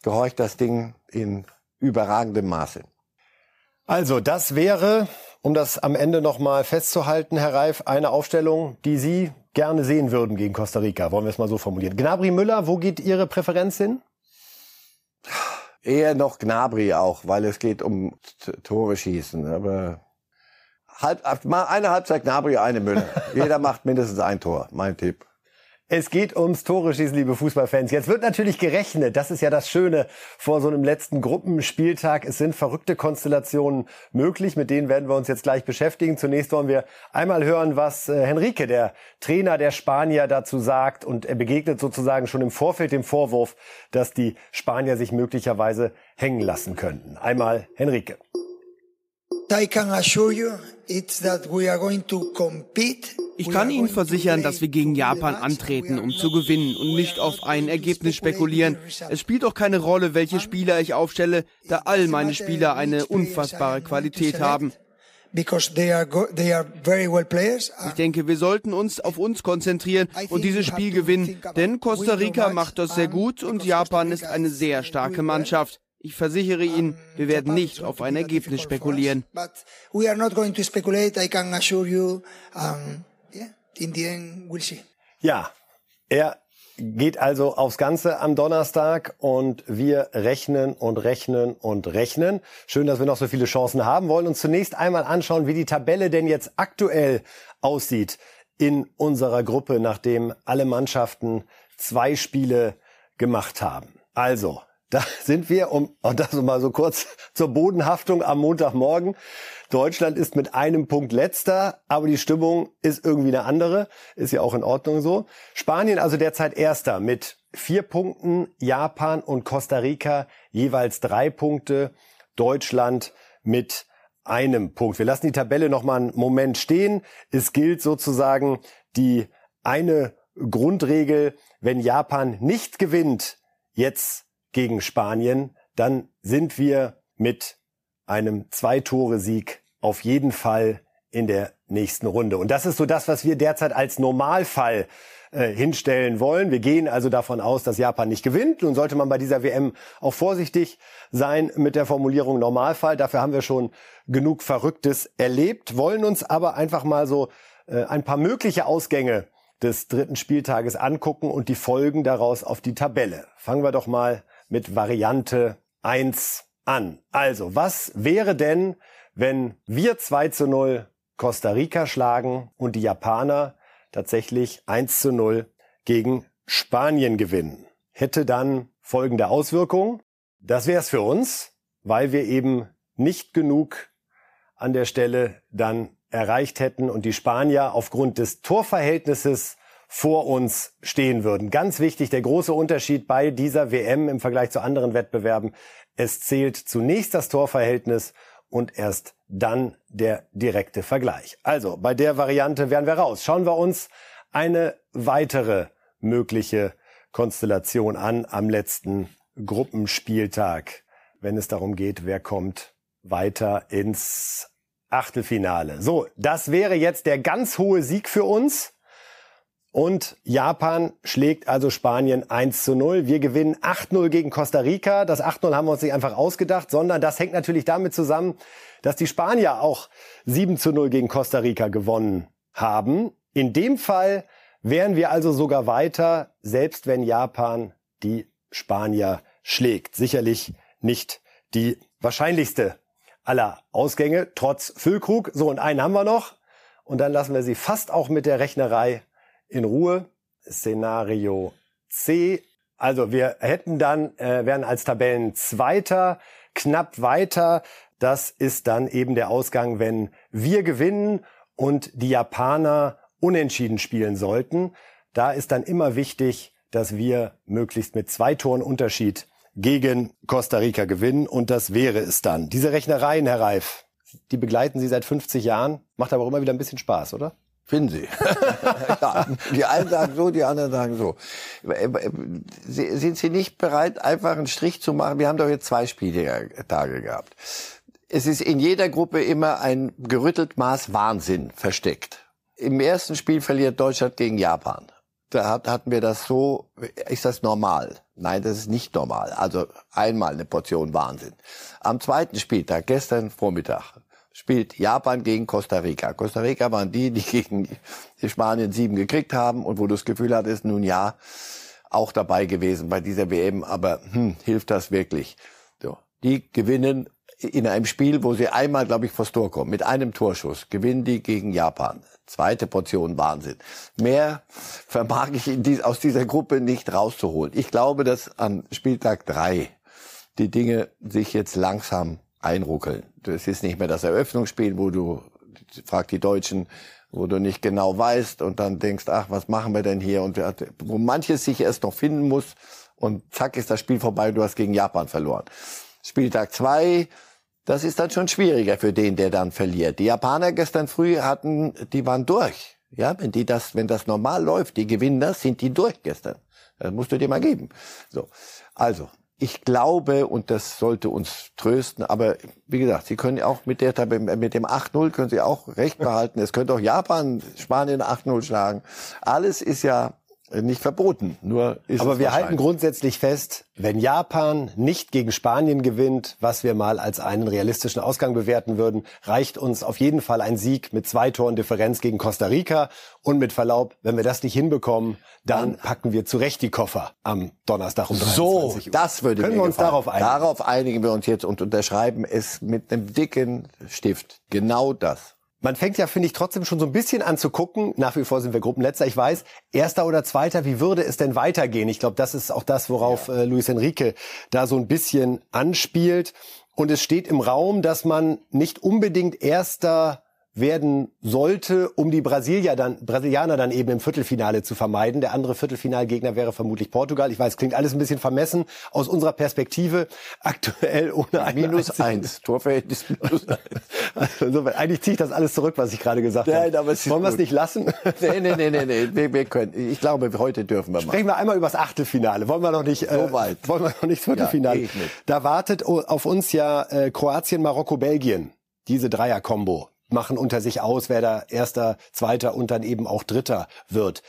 gehorcht das Ding in überragendem Maße. Also, das wäre, um das am Ende nochmal festzuhalten, Herr Reif, eine Aufstellung, die Sie gerne sehen würden gegen Costa Rica. Wollen wir es mal so formulieren. Gnabry Müller, wo geht Ihre Präferenz hin? Eher noch Gnabry auch, weil es geht um Tore schießen. Aber halb, eine Halbzeit Gnabry, eine Müller. Jeder macht mindestens ein Tor. Mein Tipp. Es geht ums Tore schießen, liebe Fußballfans. Jetzt wird natürlich gerechnet. Das ist ja das Schöne vor so einem letzten Gruppenspieltag. Es sind verrückte Konstellationen möglich. Mit denen werden wir uns jetzt gleich beschäftigen. Zunächst wollen wir einmal hören, was äh, Henrique, der Trainer der Spanier, dazu sagt. Und er begegnet sozusagen schon im Vorfeld dem Vorwurf, dass die Spanier sich möglicherweise hängen lassen könnten. Einmal Henrique. I can assure you ich kann Ihnen versichern, dass wir gegen Japan antreten, um zu gewinnen und nicht auf ein Ergebnis spekulieren. Es spielt auch keine Rolle, welche Spieler ich aufstelle, da all meine Spieler eine unfassbare Qualität haben. Ich denke, wir sollten uns auf uns konzentrieren und dieses Spiel gewinnen, denn Costa Rica macht das sehr gut und Japan ist eine sehr starke Mannschaft. Ich versichere Ihnen, wir werden nicht auf ein Ergebnis spekulieren in the end we'll see. Ja, er geht also aufs Ganze am Donnerstag und wir rechnen und rechnen und rechnen. Schön, dass wir noch so viele Chancen haben. Wollen uns zunächst einmal anschauen, wie die Tabelle denn jetzt aktuell aussieht in unserer Gruppe, nachdem alle Mannschaften zwei Spiele gemacht haben. Also, da sind wir, um und das mal so kurz zur Bodenhaftung am Montagmorgen. Deutschland ist mit einem Punkt letzter, aber die Stimmung ist irgendwie eine andere. Ist ja auch in Ordnung so. Spanien also derzeit erster mit vier Punkten, Japan und Costa Rica jeweils drei Punkte, Deutschland mit einem Punkt. Wir lassen die Tabelle noch mal einen Moment stehen. Es gilt sozusagen die eine Grundregel, wenn Japan nicht gewinnt, jetzt gegen Spanien, dann sind wir mit einem Zwei-Tore-Sieg auf jeden Fall in der nächsten Runde. Und das ist so das, was wir derzeit als Normalfall äh, hinstellen wollen. Wir gehen also davon aus, dass Japan nicht gewinnt. Nun sollte man bei dieser WM auch vorsichtig sein mit der Formulierung Normalfall. Dafür haben wir schon genug Verrücktes erlebt, wollen uns aber einfach mal so äh, ein paar mögliche Ausgänge des dritten Spieltages angucken und die Folgen daraus auf die Tabelle. Fangen wir doch mal mit Variante 1 an. Also, was wäre denn, wenn wir 2 zu 0 Costa Rica schlagen und die Japaner tatsächlich 1 zu 0 gegen Spanien gewinnen? Hätte dann folgende Auswirkungen. Das wäre es für uns, weil wir eben nicht genug an der Stelle dann erreicht hätten und die Spanier aufgrund des Torverhältnisses vor uns stehen würden. Ganz wichtig, der große Unterschied bei dieser WM im Vergleich zu anderen Wettbewerben. Es zählt zunächst das Torverhältnis und erst dann der direkte Vergleich. Also bei der Variante wären wir raus. Schauen wir uns eine weitere mögliche Konstellation an am letzten Gruppenspieltag, wenn es darum geht, wer kommt weiter ins Achtelfinale. So, das wäre jetzt der ganz hohe Sieg für uns. Und Japan schlägt also Spanien 1 zu 0. Wir gewinnen 8-0 gegen Costa Rica. Das 8-0 haben wir uns nicht einfach ausgedacht, sondern das hängt natürlich damit zusammen, dass die Spanier auch 7 zu 0 gegen Costa Rica gewonnen haben. In dem Fall wären wir also sogar weiter, selbst wenn Japan die Spanier schlägt. Sicherlich nicht die wahrscheinlichste aller Ausgänge, trotz Füllkrug. So, und einen haben wir noch. Und dann lassen wir sie fast auch mit der Rechnerei in Ruhe. Szenario C. Also wir hätten dann, äh, wären als Tabellenzweiter knapp weiter. Das ist dann eben der Ausgang, wenn wir gewinnen und die Japaner unentschieden spielen sollten. Da ist dann immer wichtig, dass wir möglichst mit zwei Toren Unterschied gegen Costa Rica gewinnen und das wäre es dann. Diese Rechnereien, Herr Reif, die begleiten Sie seit 50 Jahren, macht aber auch immer wieder ein bisschen Spaß, oder? Finden Sie. ja, die einen sagen so, die anderen sagen so. Sind Sie nicht bereit, einfach einen Strich zu machen? Wir haben doch jetzt zwei Spieltage gehabt. Es ist in jeder Gruppe immer ein gerüttelt Maß Wahnsinn versteckt. Im ersten Spiel verliert Deutschland gegen Japan. Da hatten wir das so, ist das normal? Nein, das ist nicht normal. Also einmal eine Portion Wahnsinn. Am zweiten Spieltag, gestern Vormittag, spielt Japan gegen Costa Rica. Costa Rica waren die, die gegen Spanien sieben gekriegt haben und wo du das Gefühl hattest, nun ja, auch dabei gewesen bei dieser WM, aber hm, hilft das wirklich? So. Die gewinnen in einem Spiel, wo sie einmal, glaube ich, vors Tor kommen, mit einem Torschuss, gewinnen die gegen Japan. Zweite Portion Wahnsinn. Mehr vermag ich dies, aus dieser Gruppe nicht rauszuholen. Ich glaube, dass an Spieltag drei die Dinge sich jetzt langsam einruckeln. Das ist nicht mehr das Eröffnungsspiel, wo du, frag die Deutschen, wo du nicht genau weißt und dann denkst, ach, was machen wir denn hier? Und wo manches sich erst noch finden muss und zack ist das Spiel vorbei, du hast gegen Japan verloren. Spieltag zwei, das ist dann schon schwieriger für den, der dann verliert. Die Japaner gestern früh hatten, die waren durch. Ja, wenn die das, wenn das normal läuft, die gewinnen das, sind die durch gestern. Das musst du dir mal geben. So. Also, ich glaube, und das sollte uns trösten, aber wie gesagt, Sie können auch mit der mit dem 8-0 können Sie auch recht behalten. Es könnte auch Japan, Spanien 8-0 schlagen. Alles ist ja nicht verboten. Nur ist Aber wir halten grundsätzlich fest, wenn Japan nicht gegen Spanien gewinnt, was wir mal als einen realistischen Ausgang bewerten würden, reicht uns auf jeden Fall ein Sieg mit zwei Toren Differenz gegen Costa Rica. Und mit Verlaub, wenn wir das nicht hinbekommen, dann packen wir zurecht die Koffer am Donnerstag um 23 so, Uhr. das würde Können wir uns gefallen. darauf einigen? Darauf einigen wir uns jetzt und unterschreiben es mit einem dicken Stift. Genau das. Man fängt ja, finde ich, trotzdem schon so ein bisschen an zu gucken. Nach wie vor sind wir Gruppenletzter. Ich weiß, erster oder zweiter, wie würde es denn weitergehen? Ich glaube, das ist auch das, worauf äh, Luis Enrique da so ein bisschen anspielt. Und es steht im Raum, dass man nicht unbedingt erster werden sollte, um die Brasilier dann, Brasilianer dann eben im Viertelfinale zu vermeiden. Der andere Viertelfinalgegner wäre vermutlich Portugal. Ich weiß, klingt alles ein bisschen vermessen aus unserer Perspektive. Aktuell ohne eine Minus einzige- eins. Torverhältnis minus eins. Also insofern, eigentlich ziehe ich das alles zurück, was ich gerade gesagt Nein, habe. aber es Wollen wir es nicht lassen? Nee, nee, nee, nee, nee. Wir, wir können. Ich glaube, heute dürfen wir mal. Sprechen wir einmal über das Achtelfinale. Wollen wir noch nicht, äh, So weit. wollen wir noch nicht Viertelfinale. Ja, mit. da wartet auf uns ja äh, Kroatien, Marokko, Belgien. Diese Dreier-Kombo machen unter sich aus, wer da Erster, Zweiter und dann eben auch Dritter wird.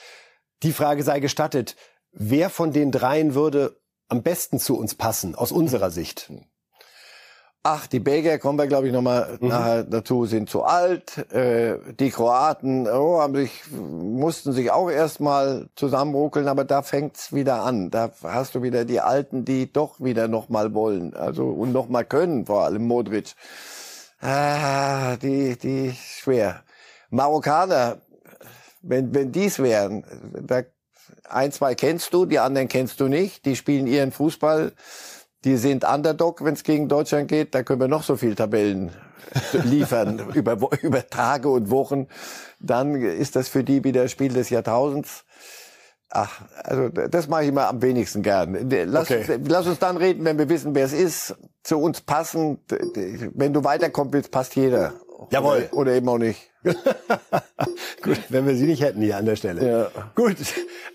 Die Frage sei gestattet, wer von den dreien würde am besten zu uns passen, aus unserer Sicht? Ach, die Belgier kommen wir, glaube ich, nochmal Mhm. nachher dazu, sind zu alt. Äh, die Kroaten oh, haben sich, mussten sich auch erstmal zusammenruckeln, aber da fängt's wieder an. Da hast du wieder die Alten, die doch wieder nochmal wollen. Also und nochmal können, vor allem Modric. Ah, die, die schwer. Marokkaner, wenn, wenn dies wären, da ein, zwei kennst du, die anderen kennst du nicht. Die spielen ihren Fußball. Die sind Underdog, wenn es gegen Deutschland geht. Da können wir noch so viel Tabellen liefern über, über Tage und Wochen. Dann ist das für die wieder Spiel des Jahrtausends. Ach, also das mache ich mal am wenigsten gern. Lass, Okay. uns, lass uns dann reden, wenn wir wissen, wer es ist. Zu uns passen. Wenn du weiterkommen willst, passt jeder. Jawohl. Oder, oder eben auch nicht. Gut, wenn wir sie nicht hätten hier an der Stelle. Ja. Gut,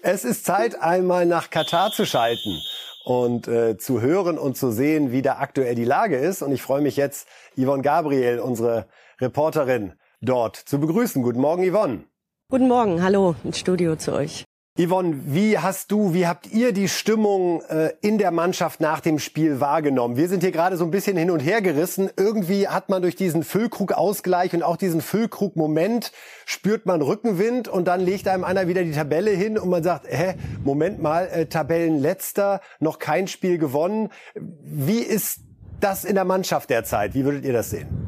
es ist Zeit, einmal nach Katar zu schalten und äh, zu hören und zu sehen, wie da aktuell die Lage ist. Und ich freue mich jetzt, Yvonne Gabriel, unsere Reporterin, dort zu begrüßen. Guten Morgen, Yvonne. Guten Morgen, hallo ins Studio zu euch. Yvonne, wie hast du, wie habt ihr die Stimmung äh, in der Mannschaft nach dem Spiel wahrgenommen? Wir sind hier gerade so ein bisschen hin und her gerissen. Irgendwie hat man durch diesen Füllkrug-Ausgleich und auch diesen Füllkrug-Moment spürt man Rückenwind und dann legt einem einer wieder die Tabelle hin und man sagt, hä, Moment mal, äh, Tabellenletzter, noch kein Spiel gewonnen. Wie ist das in der Mannschaft derzeit? Wie würdet ihr das sehen?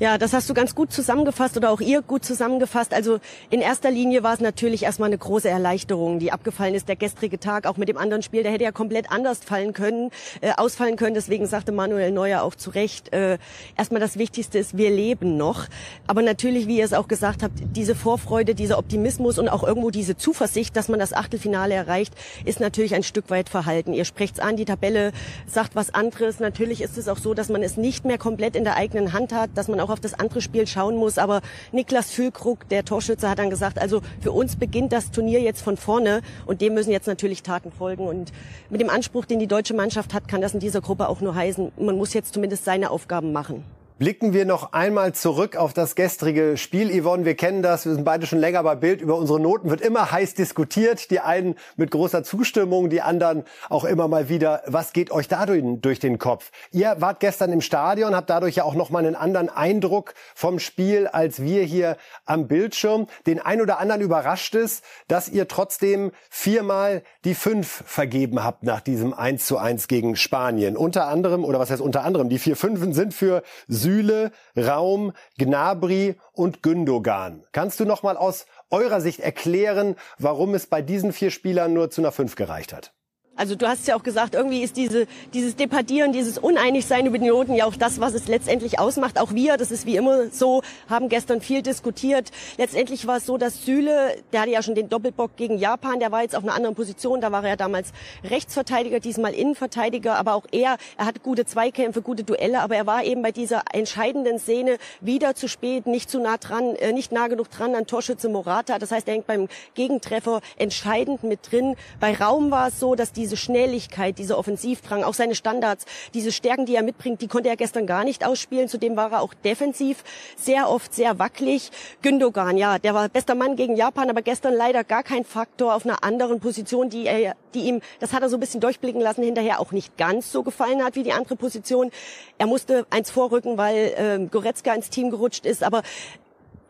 Ja, das hast du ganz gut zusammengefasst oder auch ihr gut zusammengefasst. Also in erster Linie war es natürlich erstmal eine große Erleichterung, die abgefallen ist. Der gestrige Tag, auch mit dem anderen Spiel, der hätte ja komplett anders fallen können, äh, ausfallen können. Deswegen sagte Manuel Neuer auch zu Recht, äh, erstmal das Wichtigste ist, wir leben noch. Aber natürlich, wie ihr es auch gesagt habt, diese Vorfreude, dieser Optimismus und auch irgendwo diese Zuversicht, dass man das Achtelfinale erreicht, ist natürlich ein Stück weit verhalten. Ihr sprecht's an, die Tabelle sagt was anderes. Natürlich ist es auch so, dass man es nicht mehr komplett in der eigenen Hand hat, dass man auch auf das andere Spiel schauen muss. Aber Niklas Füllkrug, der Torschütze, hat dann gesagt, also für uns beginnt das Turnier jetzt von vorne und dem müssen jetzt natürlich Taten folgen. Und mit dem Anspruch, den die deutsche Mannschaft hat, kann das in dieser Gruppe auch nur heißen, man muss jetzt zumindest seine Aufgaben machen. Blicken wir noch einmal zurück auf das gestrige Spiel. Yvonne, wir kennen das, wir sind beide schon länger bei Bild. Über unsere Noten wird immer heiß diskutiert. Die einen mit großer Zustimmung, die anderen auch immer mal wieder. Was geht euch da durch den Kopf? Ihr wart gestern im Stadion, habt dadurch ja auch noch mal einen anderen Eindruck vom Spiel als wir hier am Bildschirm. Den ein oder anderen überrascht es, dass ihr trotzdem viermal die fünf vergeben habt nach diesem 1 zu 1 gegen Spanien. Unter anderem, oder was heißt unter anderem, die vier Fünfen sind für Süle, Raum, Gnabry und Gündogan. Kannst du noch mal aus eurer Sicht erklären, warum es bei diesen vier Spielern nur zu einer 5 gereicht hat? Also du hast ja auch gesagt, irgendwie ist diese, dieses Departieren, dieses Uneinigsein über die Noten ja auch das, was es letztendlich ausmacht. Auch wir, das ist wie immer so, haben gestern viel diskutiert. Letztendlich war es so, dass Süle, der hatte ja schon den Doppelbock gegen Japan, der war jetzt auf einer anderen Position, da war er damals Rechtsverteidiger, diesmal Innenverteidiger, aber auch er, er hatte gute Zweikämpfe, gute Duelle, aber er war eben bei dieser entscheidenden Szene wieder zu spät, nicht zu nah dran, äh, nicht nah genug dran an Torschütze Morata. Das heißt, er hängt beim Gegentreffer entscheidend mit drin. Bei Raum war es so, dass die diese Schnelligkeit, dieser Offensivdrang, auch seine Standards, diese Stärken, die er mitbringt, die konnte er gestern gar nicht ausspielen. Zudem war er auch defensiv sehr oft sehr wackelig. Gündogan, ja, der war bester Mann gegen Japan, aber gestern leider gar kein Faktor auf einer anderen Position, die er, die ihm, das hat er so ein bisschen durchblicken lassen, hinterher auch nicht ganz so gefallen hat wie die andere Position. Er musste eins vorrücken, weil äh, Goretzka ins Team gerutscht ist, aber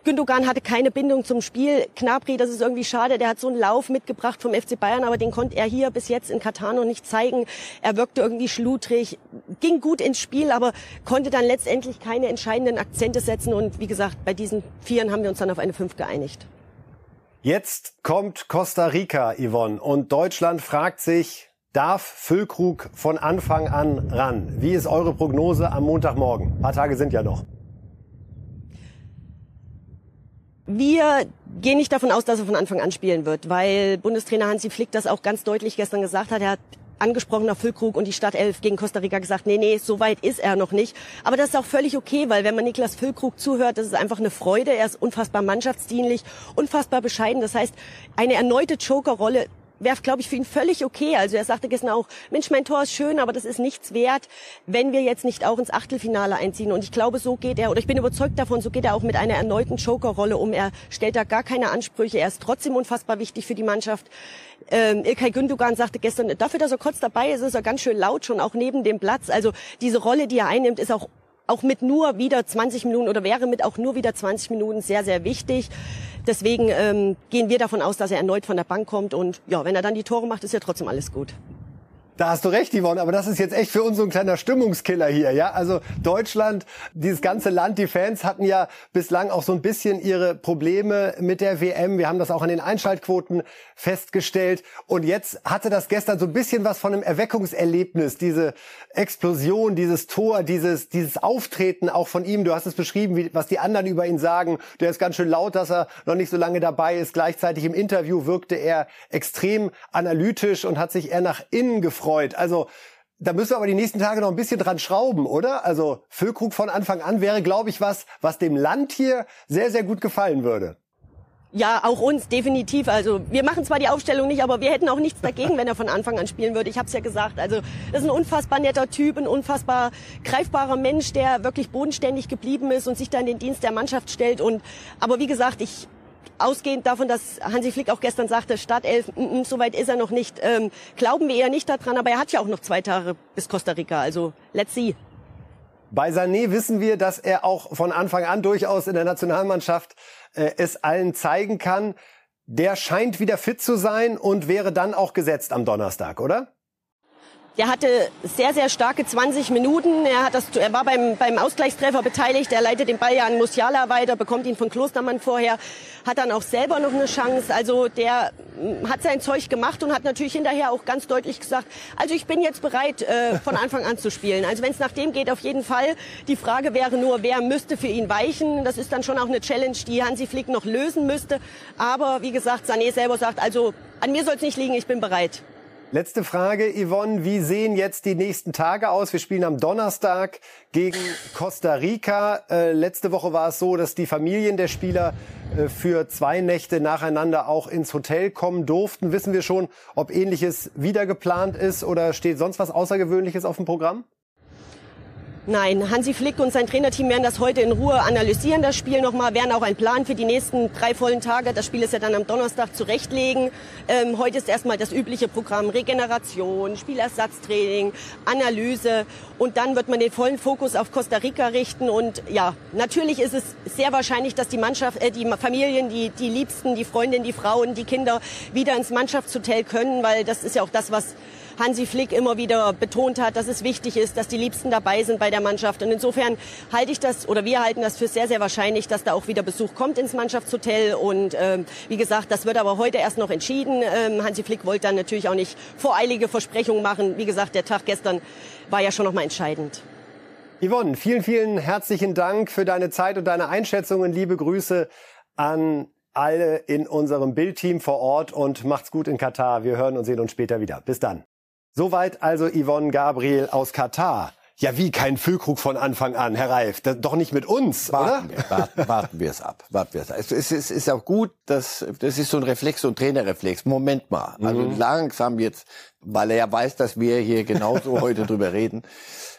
Gündogan hatte keine Bindung zum Spiel. Knabri, das ist irgendwie schade, der hat so einen Lauf mitgebracht vom FC Bayern, aber den konnte er hier bis jetzt in Katar noch nicht zeigen. Er wirkte irgendwie schludrig, ging gut ins Spiel, aber konnte dann letztendlich keine entscheidenden Akzente setzen. Und wie gesagt, bei diesen Vieren haben wir uns dann auf eine Fünf geeinigt. Jetzt kommt Costa Rica, Yvonne, und Deutschland fragt sich, darf Füllkrug von Anfang an ran? Wie ist eure Prognose am Montagmorgen? Ein paar Tage sind ja noch. Wir gehen nicht davon aus, dass er von Anfang an spielen wird, weil Bundestrainer Hansi Flick das auch ganz deutlich gestern gesagt hat. Er hat angesprochener Füllkrug und die Stadtelf gegen Costa Rica gesagt, nee, nee, so weit ist er noch nicht. Aber das ist auch völlig okay, weil wenn man Niklas Füllkrug zuhört, das ist einfach eine Freude. Er ist unfassbar mannschaftsdienlich, unfassbar bescheiden. Das heißt, eine erneute Joker-Rolle wäre, glaube ich, für ihn völlig okay. Also er sagte gestern auch, Mensch, mein Tor ist schön, aber das ist nichts wert, wenn wir jetzt nicht auch ins Achtelfinale einziehen. Und ich glaube, so geht er, oder ich bin überzeugt davon, so geht er auch mit einer erneuten Joker-Rolle um. Er stellt da gar keine Ansprüche. Er ist trotzdem unfassbar wichtig für die Mannschaft. Ähm, Ilkay Gündogan sagte gestern, dafür, dass er kurz dabei ist, ist er ganz schön laut schon, auch neben dem Platz. Also diese Rolle, die er einnimmt, ist auch auch mit nur wieder 20 Minuten oder wäre mit auch nur wieder 20 Minuten sehr, sehr wichtig. Deswegen ähm, gehen wir davon aus, dass er erneut von der Bank kommt und ja, wenn er dann die Tore macht, ist ja trotzdem alles gut. Da hast du recht, Yvonne, aber das ist jetzt echt für uns so ein kleiner Stimmungskiller hier, ja? Also Deutschland, dieses ganze Land, die Fans hatten ja bislang auch so ein bisschen ihre Probleme mit der WM. Wir haben das auch an den Einschaltquoten festgestellt. Und jetzt hatte das gestern so ein bisschen was von einem Erweckungserlebnis, diese Explosion, dieses Tor, dieses, dieses Auftreten auch von ihm. Du hast es beschrieben, wie, was die anderen über ihn sagen. Der ist ganz schön laut, dass er noch nicht so lange dabei ist. Gleichzeitig im Interview wirkte er extrem analytisch und hat sich eher nach innen gefreut gefreut. Also da müssen wir aber die nächsten Tage noch ein bisschen dran schrauben, oder? Also Füllkrug von Anfang an wäre, glaube ich, was, was dem Land hier sehr, sehr gut gefallen würde. Ja, auch uns definitiv. Also wir machen zwar die Aufstellung nicht, aber wir hätten auch nichts dagegen, wenn er von Anfang an spielen würde. Ich habe es ja gesagt. Also das ist ein unfassbar netter Typ, ein unfassbar greifbarer Mensch, der wirklich bodenständig geblieben ist und sich da in den Dienst der Mannschaft stellt. Und aber wie gesagt, ich ausgehend davon, dass Hansi Flick auch gestern sagte, Startelf, m -m, so weit ist er noch nicht, ähm, glauben wir eher nicht daran, aber er hat ja auch noch zwei Tage bis Costa Rica, also let's see. Bei Sané wissen wir, dass er auch von Anfang an durchaus in der Nationalmannschaft äh, es allen zeigen kann. Der scheint wieder fit zu sein und wäre dann auch gesetzt am Donnerstag, oder? Der hatte sehr, sehr starke 20 Minuten. Er, hat das, er war beim, beim Ausgleichstreffer beteiligt. Er leitet den Ball ja an Musiala weiter, bekommt ihn von Klostermann vorher, hat dann auch selber noch eine Chance. Also der mm, hat sein Zeug gemacht und hat natürlich hinterher auch ganz deutlich gesagt, also ich bin jetzt bereit, äh, von Anfang an zu spielen. Also wenn es nach dem geht, auf jeden Fall. Die Frage wäre nur, wer müsste für ihn weichen. Das ist dann schon auch eine Challenge, die Hansi Flick noch lösen müsste. Aber wie gesagt, Sané selber sagt, also an mir soll es nicht liegen, ich bin bereit. Letzte Frage, Yvonne. Wie sehen jetzt die nächsten Tage aus? Wir spielen am Donnerstag gegen Costa Rica. Äh, letzte Woche war es so, dass die Familien der Spieler äh, für zwei Nächte nacheinander auch ins Hotel kommen durften. Wissen wir schon, ob Ähnliches wieder geplant ist oder steht sonst was Außergewöhnliches auf dem Programm? Nein, Hansi Flick und sein Trainerteam werden das heute in Ruhe analysieren, das Spiel nochmal, werden auch einen Plan für die nächsten drei vollen Tage, das Spiel ist ja dann am Donnerstag, zurechtlegen. Ähm, heute ist erstmal das übliche Programm Regeneration, Spielersatztraining, Analyse und dann wird man den vollen Fokus auf Costa Rica richten und ja, natürlich ist es sehr wahrscheinlich, dass die Mannschaft, äh, die Familien, die, die Liebsten, die Freundinnen, die Frauen, die Kinder wieder ins Mannschaftshotel können, weil das ist ja auch das, was Hansi Flick immer wieder betont hat, dass es wichtig ist, dass die Liebsten dabei sind bei der Mannschaft. Und insofern halte ich das oder wir halten das für sehr, sehr wahrscheinlich, dass da auch wieder Besuch kommt ins Mannschaftshotel. Und ähm, wie gesagt, das wird aber heute erst noch entschieden. Ähm, Hansi Flick wollte dann natürlich auch nicht voreilige Versprechungen machen. Wie gesagt, der Tag gestern war ja schon noch mal entscheidend. Yvonne, vielen, vielen herzlichen Dank für deine Zeit und deine Einschätzungen. Liebe Grüße an alle in unserem Bildteam vor Ort und macht's gut in Katar. Wir hören und sehen uns später wieder. Bis dann. Soweit also Yvonne Gabriel aus Katar. Ja, wie kein Füllkrug von Anfang an, Herr Reif. Das, doch nicht mit uns, warten oder? Wir, warten, warten wir es ab. Warten wir es ab. Es, es, es ist auch gut, dass das ist so ein Reflex, so ein Trainerreflex. Moment mal, also Mhm. langsam jetzt, weil er ja weiß, dass wir hier genauso heute drüber reden.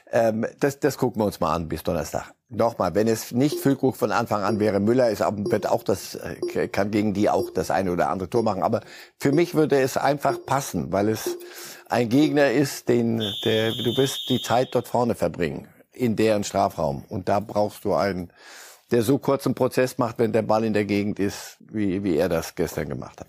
Ähm, das, das gucken wir uns mal an bis Donnerstag. Nochmal, wenn es nicht Füllkrug von Anfang an wäre, Müller ist, wird auch das, äh, kann gegen die auch das eine oder andere Tor machen. Aber für mich würde es einfach passen, weil es ein Gegner ist, den, der, du wirst die Zeit dort vorne verbringen, in deren Strafraum. Und da brauchst du einen, der so kurzen Prozess macht, wenn der Ball in der Gegend ist, wie, wie er das gestern gemacht hat.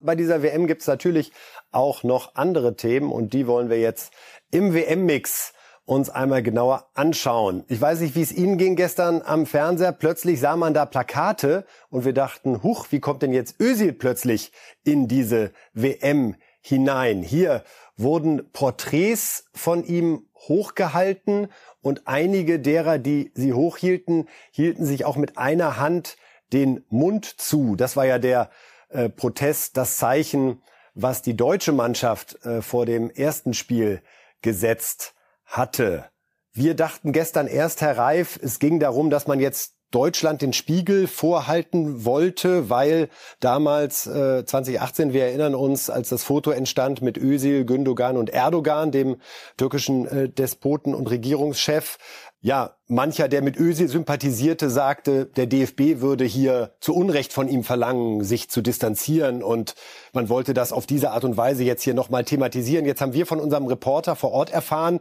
Bei dieser WM gibt's natürlich auch noch andere Themen und die wollen wir jetzt im WM-Mix uns einmal genauer anschauen. Ich weiß nicht, wie es Ihnen ging gestern am Fernseher. Plötzlich sah man da Plakate und wir dachten, huch, wie kommt denn jetzt Özil plötzlich in diese WM hinein? Hier wurden Porträts von ihm hochgehalten und einige derer, die sie hochhielten, hielten sich auch mit einer Hand den Mund zu. Das war ja der äh, Protest, das Zeichen, was die deutsche Mannschaft äh, vor dem ersten Spiel gesetzt hatte. Wir dachten gestern erst, Herr Reif, es ging darum, dass man jetzt Deutschland den Spiegel vorhalten wollte, weil damals äh, 2018, wir erinnern uns, als das Foto entstand mit Özil, Gündogan und Erdogan, dem türkischen äh, Despoten und Regierungschef, ja, mancher, der mit Özil sympathisierte, sagte, der DFB würde hier zu Unrecht von ihm verlangen, sich zu distanzieren und man wollte das auf diese Art und Weise jetzt hier nochmal thematisieren. Jetzt haben wir von unserem Reporter vor Ort erfahren,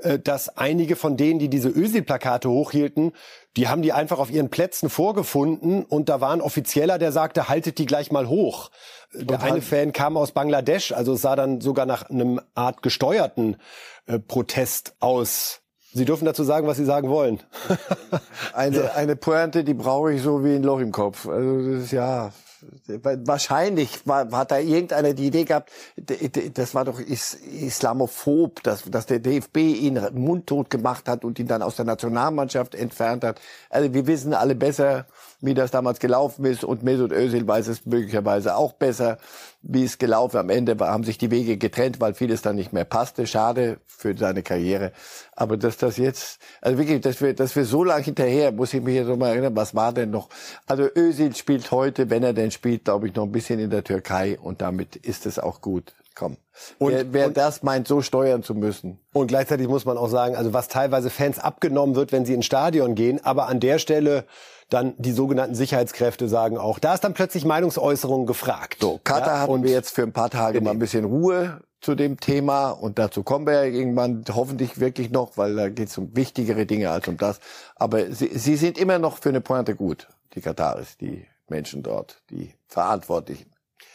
äh, dass einige von denen, die diese Özil-Plakate hochhielten, die haben die einfach auf ihren Plätzen vorgefunden und da war ein Offizieller, der sagte, haltet die gleich mal hoch. Der eine Fan kam aus Bangladesch, also es sah dann sogar nach einem Art gesteuerten äh, Protest aus. Sie dürfen dazu sagen, was Sie sagen wollen. Eine, eine Pointe, die brauche ich so wie ein Loch im Kopf. Also das ist ja wahrscheinlich war, hat da irgendeiner die Idee gehabt, das war doch is, islamophob, dass, dass der DFB ihn mundtot gemacht hat und ihn dann aus der Nationalmannschaft entfernt hat. Also wir wissen alle besser, wie das damals gelaufen ist und Mesut Özil weiß es möglicherweise auch besser, wie es gelaufen. Am Ende haben sich die Wege getrennt, weil vieles dann nicht mehr passte. Schade für seine Karriere. Aber dass das jetzt, also wirklich, dass wir, dass wir so lange hinterher, muss ich mich jetzt noch mal erinnern, was war denn noch? Also Özil spielt heute, wenn er denn spielt, glaube ich, noch ein bisschen in der Türkei und damit ist es auch gut. Komm. Und- wer wer und- das meint, so steuern zu müssen. Und gleichzeitig muss man auch sagen, also was teilweise Fans abgenommen wird, wenn sie ins Stadion gehen, aber an der Stelle dann die sogenannten Sicherheitskräfte sagen auch, da ist dann plötzlich Meinungsäußerung gefragt. So, Katar Ja, hatten wir jetzt für ein paar Tage mal ein bisschen Ruhe zu dem Thema und dazu kommen wir ja irgendwann hoffentlich wirklich noch, weil da geht es um wichtigere Dinge als um das. Aber sie, sie sind immer noch für eine Pointe gut, die Kataris, die Menschen dort, die Verantwortlichen.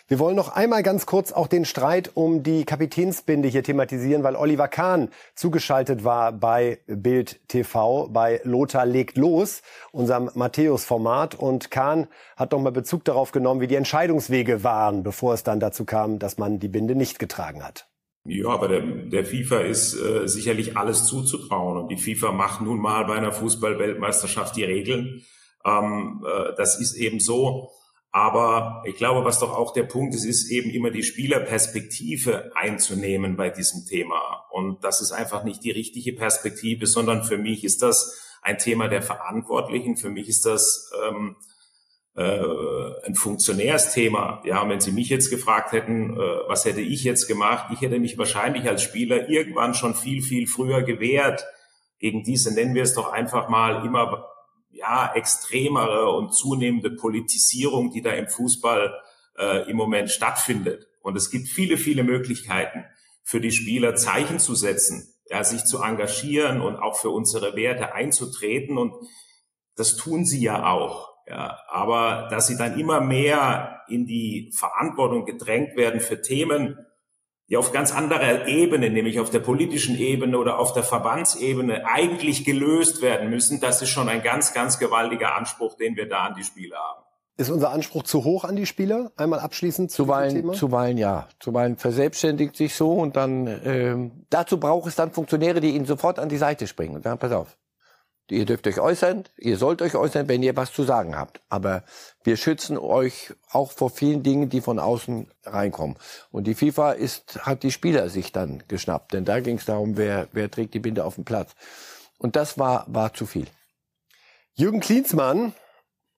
Wir wollen noch einmal ganz kurz auch den Streit um die Kapitänsbinde hier thematisieren, weil Oliver Kahn zugeschaltet war bei Bild TV, bei Lothar legt los, unserem Matthäus-Format. Und Kahn hat noch mal Bezug darauf genommen, wie die Entscheidungswege waren, bevor es dann dazu kam, dass man die Binde nicht getragen hat. Ja, aber der, der FIFA ist äh, sicherlich alles zuzutrauen und die FIFA macht nun mal bei einer Fußball-Weltmeisterschaft die Regeln. Ähm, äh, das ist eben so. Aber ich glaube, was doch auch der Punkt ist, ist eben immer die Spielerperspektive einzunehmen bei diesem Thema. Und das ist einfach nicht die richtige Perspektive, sondern für mich ist das ein Thema der Verantwortlichen. Für mich ist das ähm, äh, ein Funktionärsthema. Ja, wenn Sie mich jetzt gefragt hätten, äh, was hätte ich jetzt gemacht? Ich hätte mich wahrscheinlich als Spieler irgendwann schon viel, viel früher gewehrt gegen diese, nennen wir es doch einfach mal, immer ja, extremere und zunehmende Politisierung, die da im Fußball äh, im Moment stattfindet. Und es gibt viele, viele Möglichkeiten für die Spieler, Zeichen zu setzen, ja, sich zu engagieren und auch für unsere Werte einzutreten. Und das tun sie ja auch. Ja, aber dass sie dann immer mehr in die Verantwortung gedrängt werden für Themen, die auf ganz anderer Ebene, nämlich auf der politischen Ebene oder auf der Verbandsebene eigentlich gelöst werden müssen, das ist schon ein ganz, ganz gewaltiger Anspruch, den wir da an die Spieler haben. Ist unser Anspruch zu hoch an die Spieler? Einmal abschließend zu zuweilen, zuweilen ja. Zuweilen verselbstständigt sich so und dann ähm, dazu braucht es dann Funktionäre, die ihnen sofort an die Seite springen und sagen, pass auf, Ihr dürft euch äußern, ihr sollt euch äußern, wenn ihr was zu sagen habt. Aber wir schützen euch auch vor vielen Dingen, die von außen reinkommen. Und die FIFA ist, hat die Spieler sich dann geschnappt. Denn da ging es darum, wer, wer trägt die Binde auf dem Platz. Und das war, war zu viel. Jürgen Klinsmann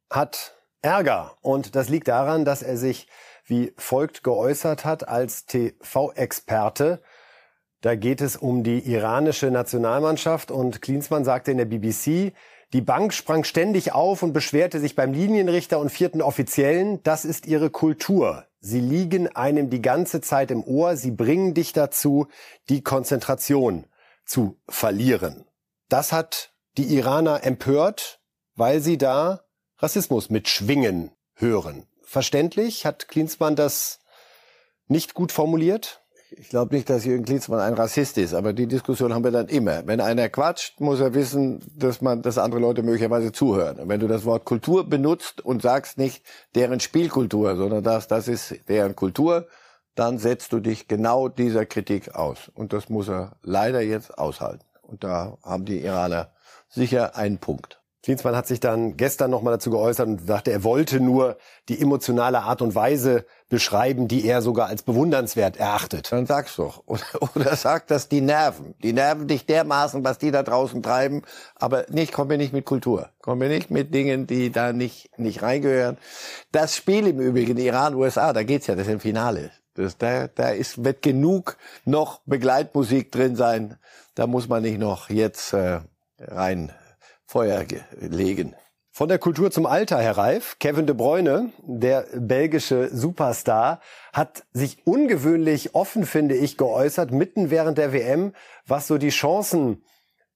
hat Ärger. Und das liegt daran, dass er sich wie folgt geäußert hat als TV-Experte. Da geht es um die iranische Nationalmannschaft und Klinsmann sagte in der BBC, die Bank sprang ständig auf und beschwerte sich beim Linienrichter und vierten Offiziellen, das ist ihre Kultur. Sie liegen einem die ganze Zeit im Ohr, sie bringen dich dazu, die Konzentration zu verlieren. Das hat die Iraner empört, weil sie da Rassismus mitschwingen hören. Verständlich? Hat Klinsmann das nicht gut formuliert? Ich glaube nicht, dass Jürgen Klinsmann ein Rassist ist, aber die Diskussion haben wir dann immer. Wenn einer quatscht, muss er wissen, dass man, dass andere Leute möglicherweise zuhören. Und wenn du das Wort Kultur benutzt und sagst nicht deren Spielkultur, sondern das, das ist deren Kultur, dann setzt du dich genau dieser Kritik aus. Und das muss er leider jetzt aushalten. Und da haben die Iraner sicher einen Punkt. Klinsmann hat sich dann gestern nochmal dazu geäußert und sagte, er wollte nur die emotionale Art und Weise beschreiben, die er sogar als bewundernswert erachtet. Dann sag's doch. Oder, oder sag das die Nerven. Die nerven dich dermaßen, was die da draußen treiben. Aber nicht, komm mir nicht mit Kultur. Komm mir nicht mit Dingen, die da nicht, nicht reingehören. Das Spiel im Übrigen, Iran, USA, da geht's ja, das ist im Finale. Das, da, da ist, wird genug noch Begleitmusik drin sein. Da muss man nicht noch jetzt äh, rein Feuer legen. Von der Kultur zum Alter, Herr Reif. Kevin de Bruyne, der belgische Superstar, hat sich ungewöhnlich offen, finde ich, geäußert, mitten während der WM, was so die Chancen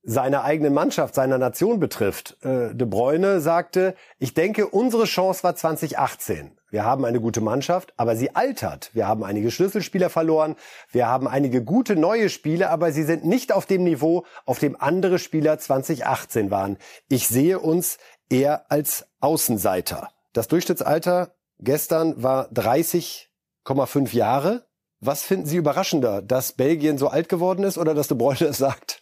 seiner eigenen Mannschaft, seiner Nation betrifft. Äh, de Bruyne sagte, ich denke, unsere Chance war 2018. Wir haben eine gute Mannschaft, aber sie altert. Wir haben einige Schlüsselspieler verloren. Wir haben einige gute neue Spieler, aber sie sind nicht auf dem Niveau, auf dem andere Spieler 2018 waren. Ich sehe uns eher als Außenseiter. Das Durchschnittsalter gestern war 30,5 Jahre. Was finden Sie überraschender, dass Belgien so alt geworden ist oder dass De Bruyne es sagt?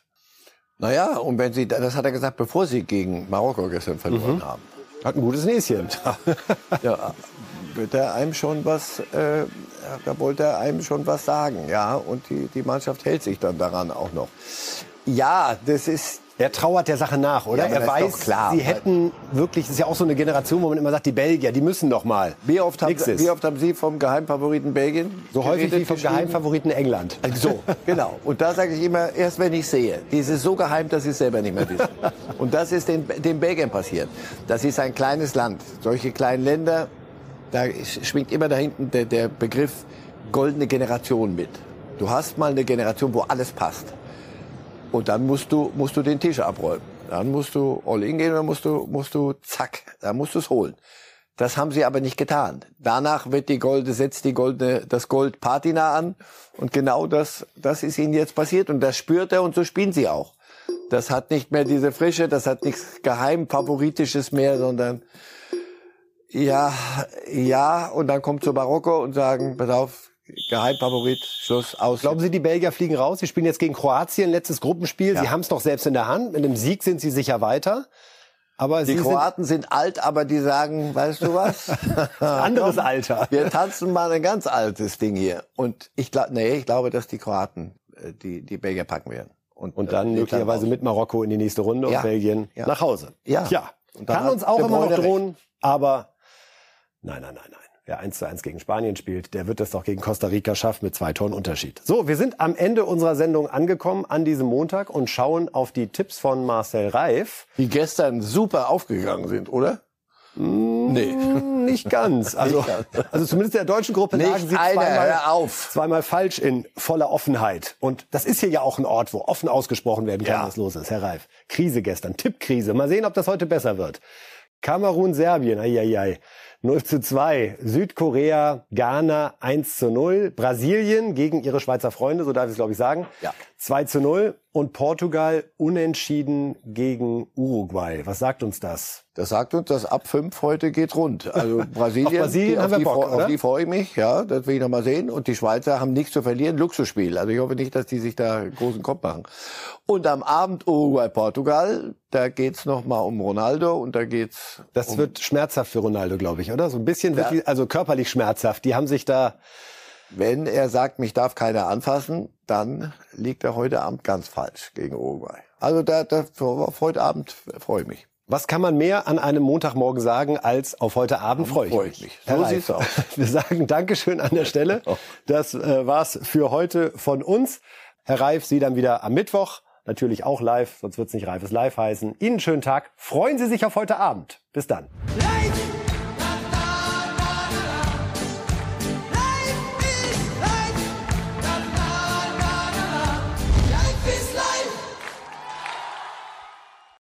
Naja, und wenn Sie, das hat er gesagt, bevor Sie gegen Marokko gestern verloren mhm. haben. Hat ein gutes Näschen. ja, wird er einem schon was, äh, da wollte er einem schon was sagen, ja. Und die, die Mannschaft hält sich dann daran auch noch. Ja, das ist. Er trauert der Sache nach, oder? Ja, er weiß, klar, sie hätten wirklich, das ist ja auch so eine Generation, wo man immer sagt, die Belgier, die müssen noch mal. Wie oft, haben, wie oft haben Sie vom Geheimfavoriten Belgien? So häufig wie vom Geheimfavoriten England. So, genau. Und da sage ich immer, erst wenn ich sehe, die ist so geheim, dass sie es selber nicht mehr wissen. Und das ist den, den Belgiern passiert. Das ist ein kleines Land. Solche kleinen Länder da schwingt immer da hinten der, der Begriff goldene Generation mit. Du hast mal eine Generation, wo alles passt. Und dann musst du, musst du den Tisch abräumen. Dann musst du all in gehen, dann musst du, musst du, zack, dann musst du es holen. Das haben sie aber nicht getan. Danach wird die Golde, setzt die Goldene, das Gold Patina an. Und genau das, das ist ihnen jetzt passiert. Und das spürt er und so spielen sie auch. Das hat nicht mehr diese Frische, das hat nichts geheim favoritisches mehr, sondern ja, ja, und dann kommt zu Marokko und sagen, pass auf, Geheimfavorit, Schluss, aus. Glauben Sie, die Belgier fliegen raus? Sie spielen jetzt gegen Kroatien, letztes Gruppenspiel. Ja. Sie haben es doch selbst in der Hand. Mit einem Sieg sind Sie sicher weiter. Aber die Sie Kroaten sind, sind, alt, aber die sagen, weißt du was? Anderes Alter. Wir tanzen mal ein ganz altes Ding hier. Und ich glaube, nee, ich glaube, dass die Kroaten äh, die, die Belgier packen werden. Und, und dann äh, möglicherweise mit Marokko in die nächste Runde ja. und Belgien ja. nach Hause. Ja. ja. Kann uns auch immer noch drohen, aber Nein, nein, nein, nein. Wer 1 zu 1 gegen Spanien spielt, der wird das doch gegen Costa Rica schaffen mit zwei Toren Unterschied. So, wir sind am Ende unserer Sendung angekommen an diesem Montag und schauen auf die Tipps von Marcel Reif. Die gestern super aufgegangen sind, oder? Nee. Nicht ganz. Also, also zumindest in der deutschen Gruppe Nicht lagen sie zweimal, auf. zweimal falsch in voller Offenheit. Und das ist hier ja auch ein Ort, wo offen ausgesprochen werden kann, Ja. was los ist, Herr Reif. Krise gestern, Tippkrise. Mal sehen, ob das heute besser wird. Kamerun, Serbien, ai 0 zu 2. Südkorea, Ghana 1 zu 0. Brasilien gegen ihre Schweizer Freunde, so darf ich es glaube ich sagen. Ja. 2 zu 0. Und Portugal unentschieden gegen Uruguay. Was sagt uns das? Das sagt uns, dass ab fünf heute geht rund. Also Brasilien, Auf Brasilien die, haben wir die, Bock, auf die freue ich mich, ja, das will ich noch mal sehen. Und die Schweizer haben nichts zu verlieren, Luxusspiel. Also ich hoffe nicht, dass die sich da großen Kopf machen. Und am Abend Uruguay-Portugal, da geht's noch mal um Ronaldo und da geht's Das um, wird schmerzhaft für Ronaldo, glaube ich, oder? So ein bisschen wird Ja. also körperlich schmerzhaft. Die haben sich da, wenn er sagt, mich darf keiner anfassen, dann liegt er heute Abend ganz falsch gegen Uruguay. Also da, da auf heute Abend freue ich mich. was kann man mehr an einem Montagmorgen sagen als auf heute Abend freue ich Freue mich. ich mich. Herr So Reif, sieht's aus. Wir sagen Dankeschön an der Stelle. Das äh, war's für heute von uns. Herr Reif, Sie dann wieder am Mittwoch. Natürlich auch live, sonst wird's nicht Reifes Live heißen. Ihnen einen schönen Tag. Freuen Sie sich auf heute Abend. Bis dann. Live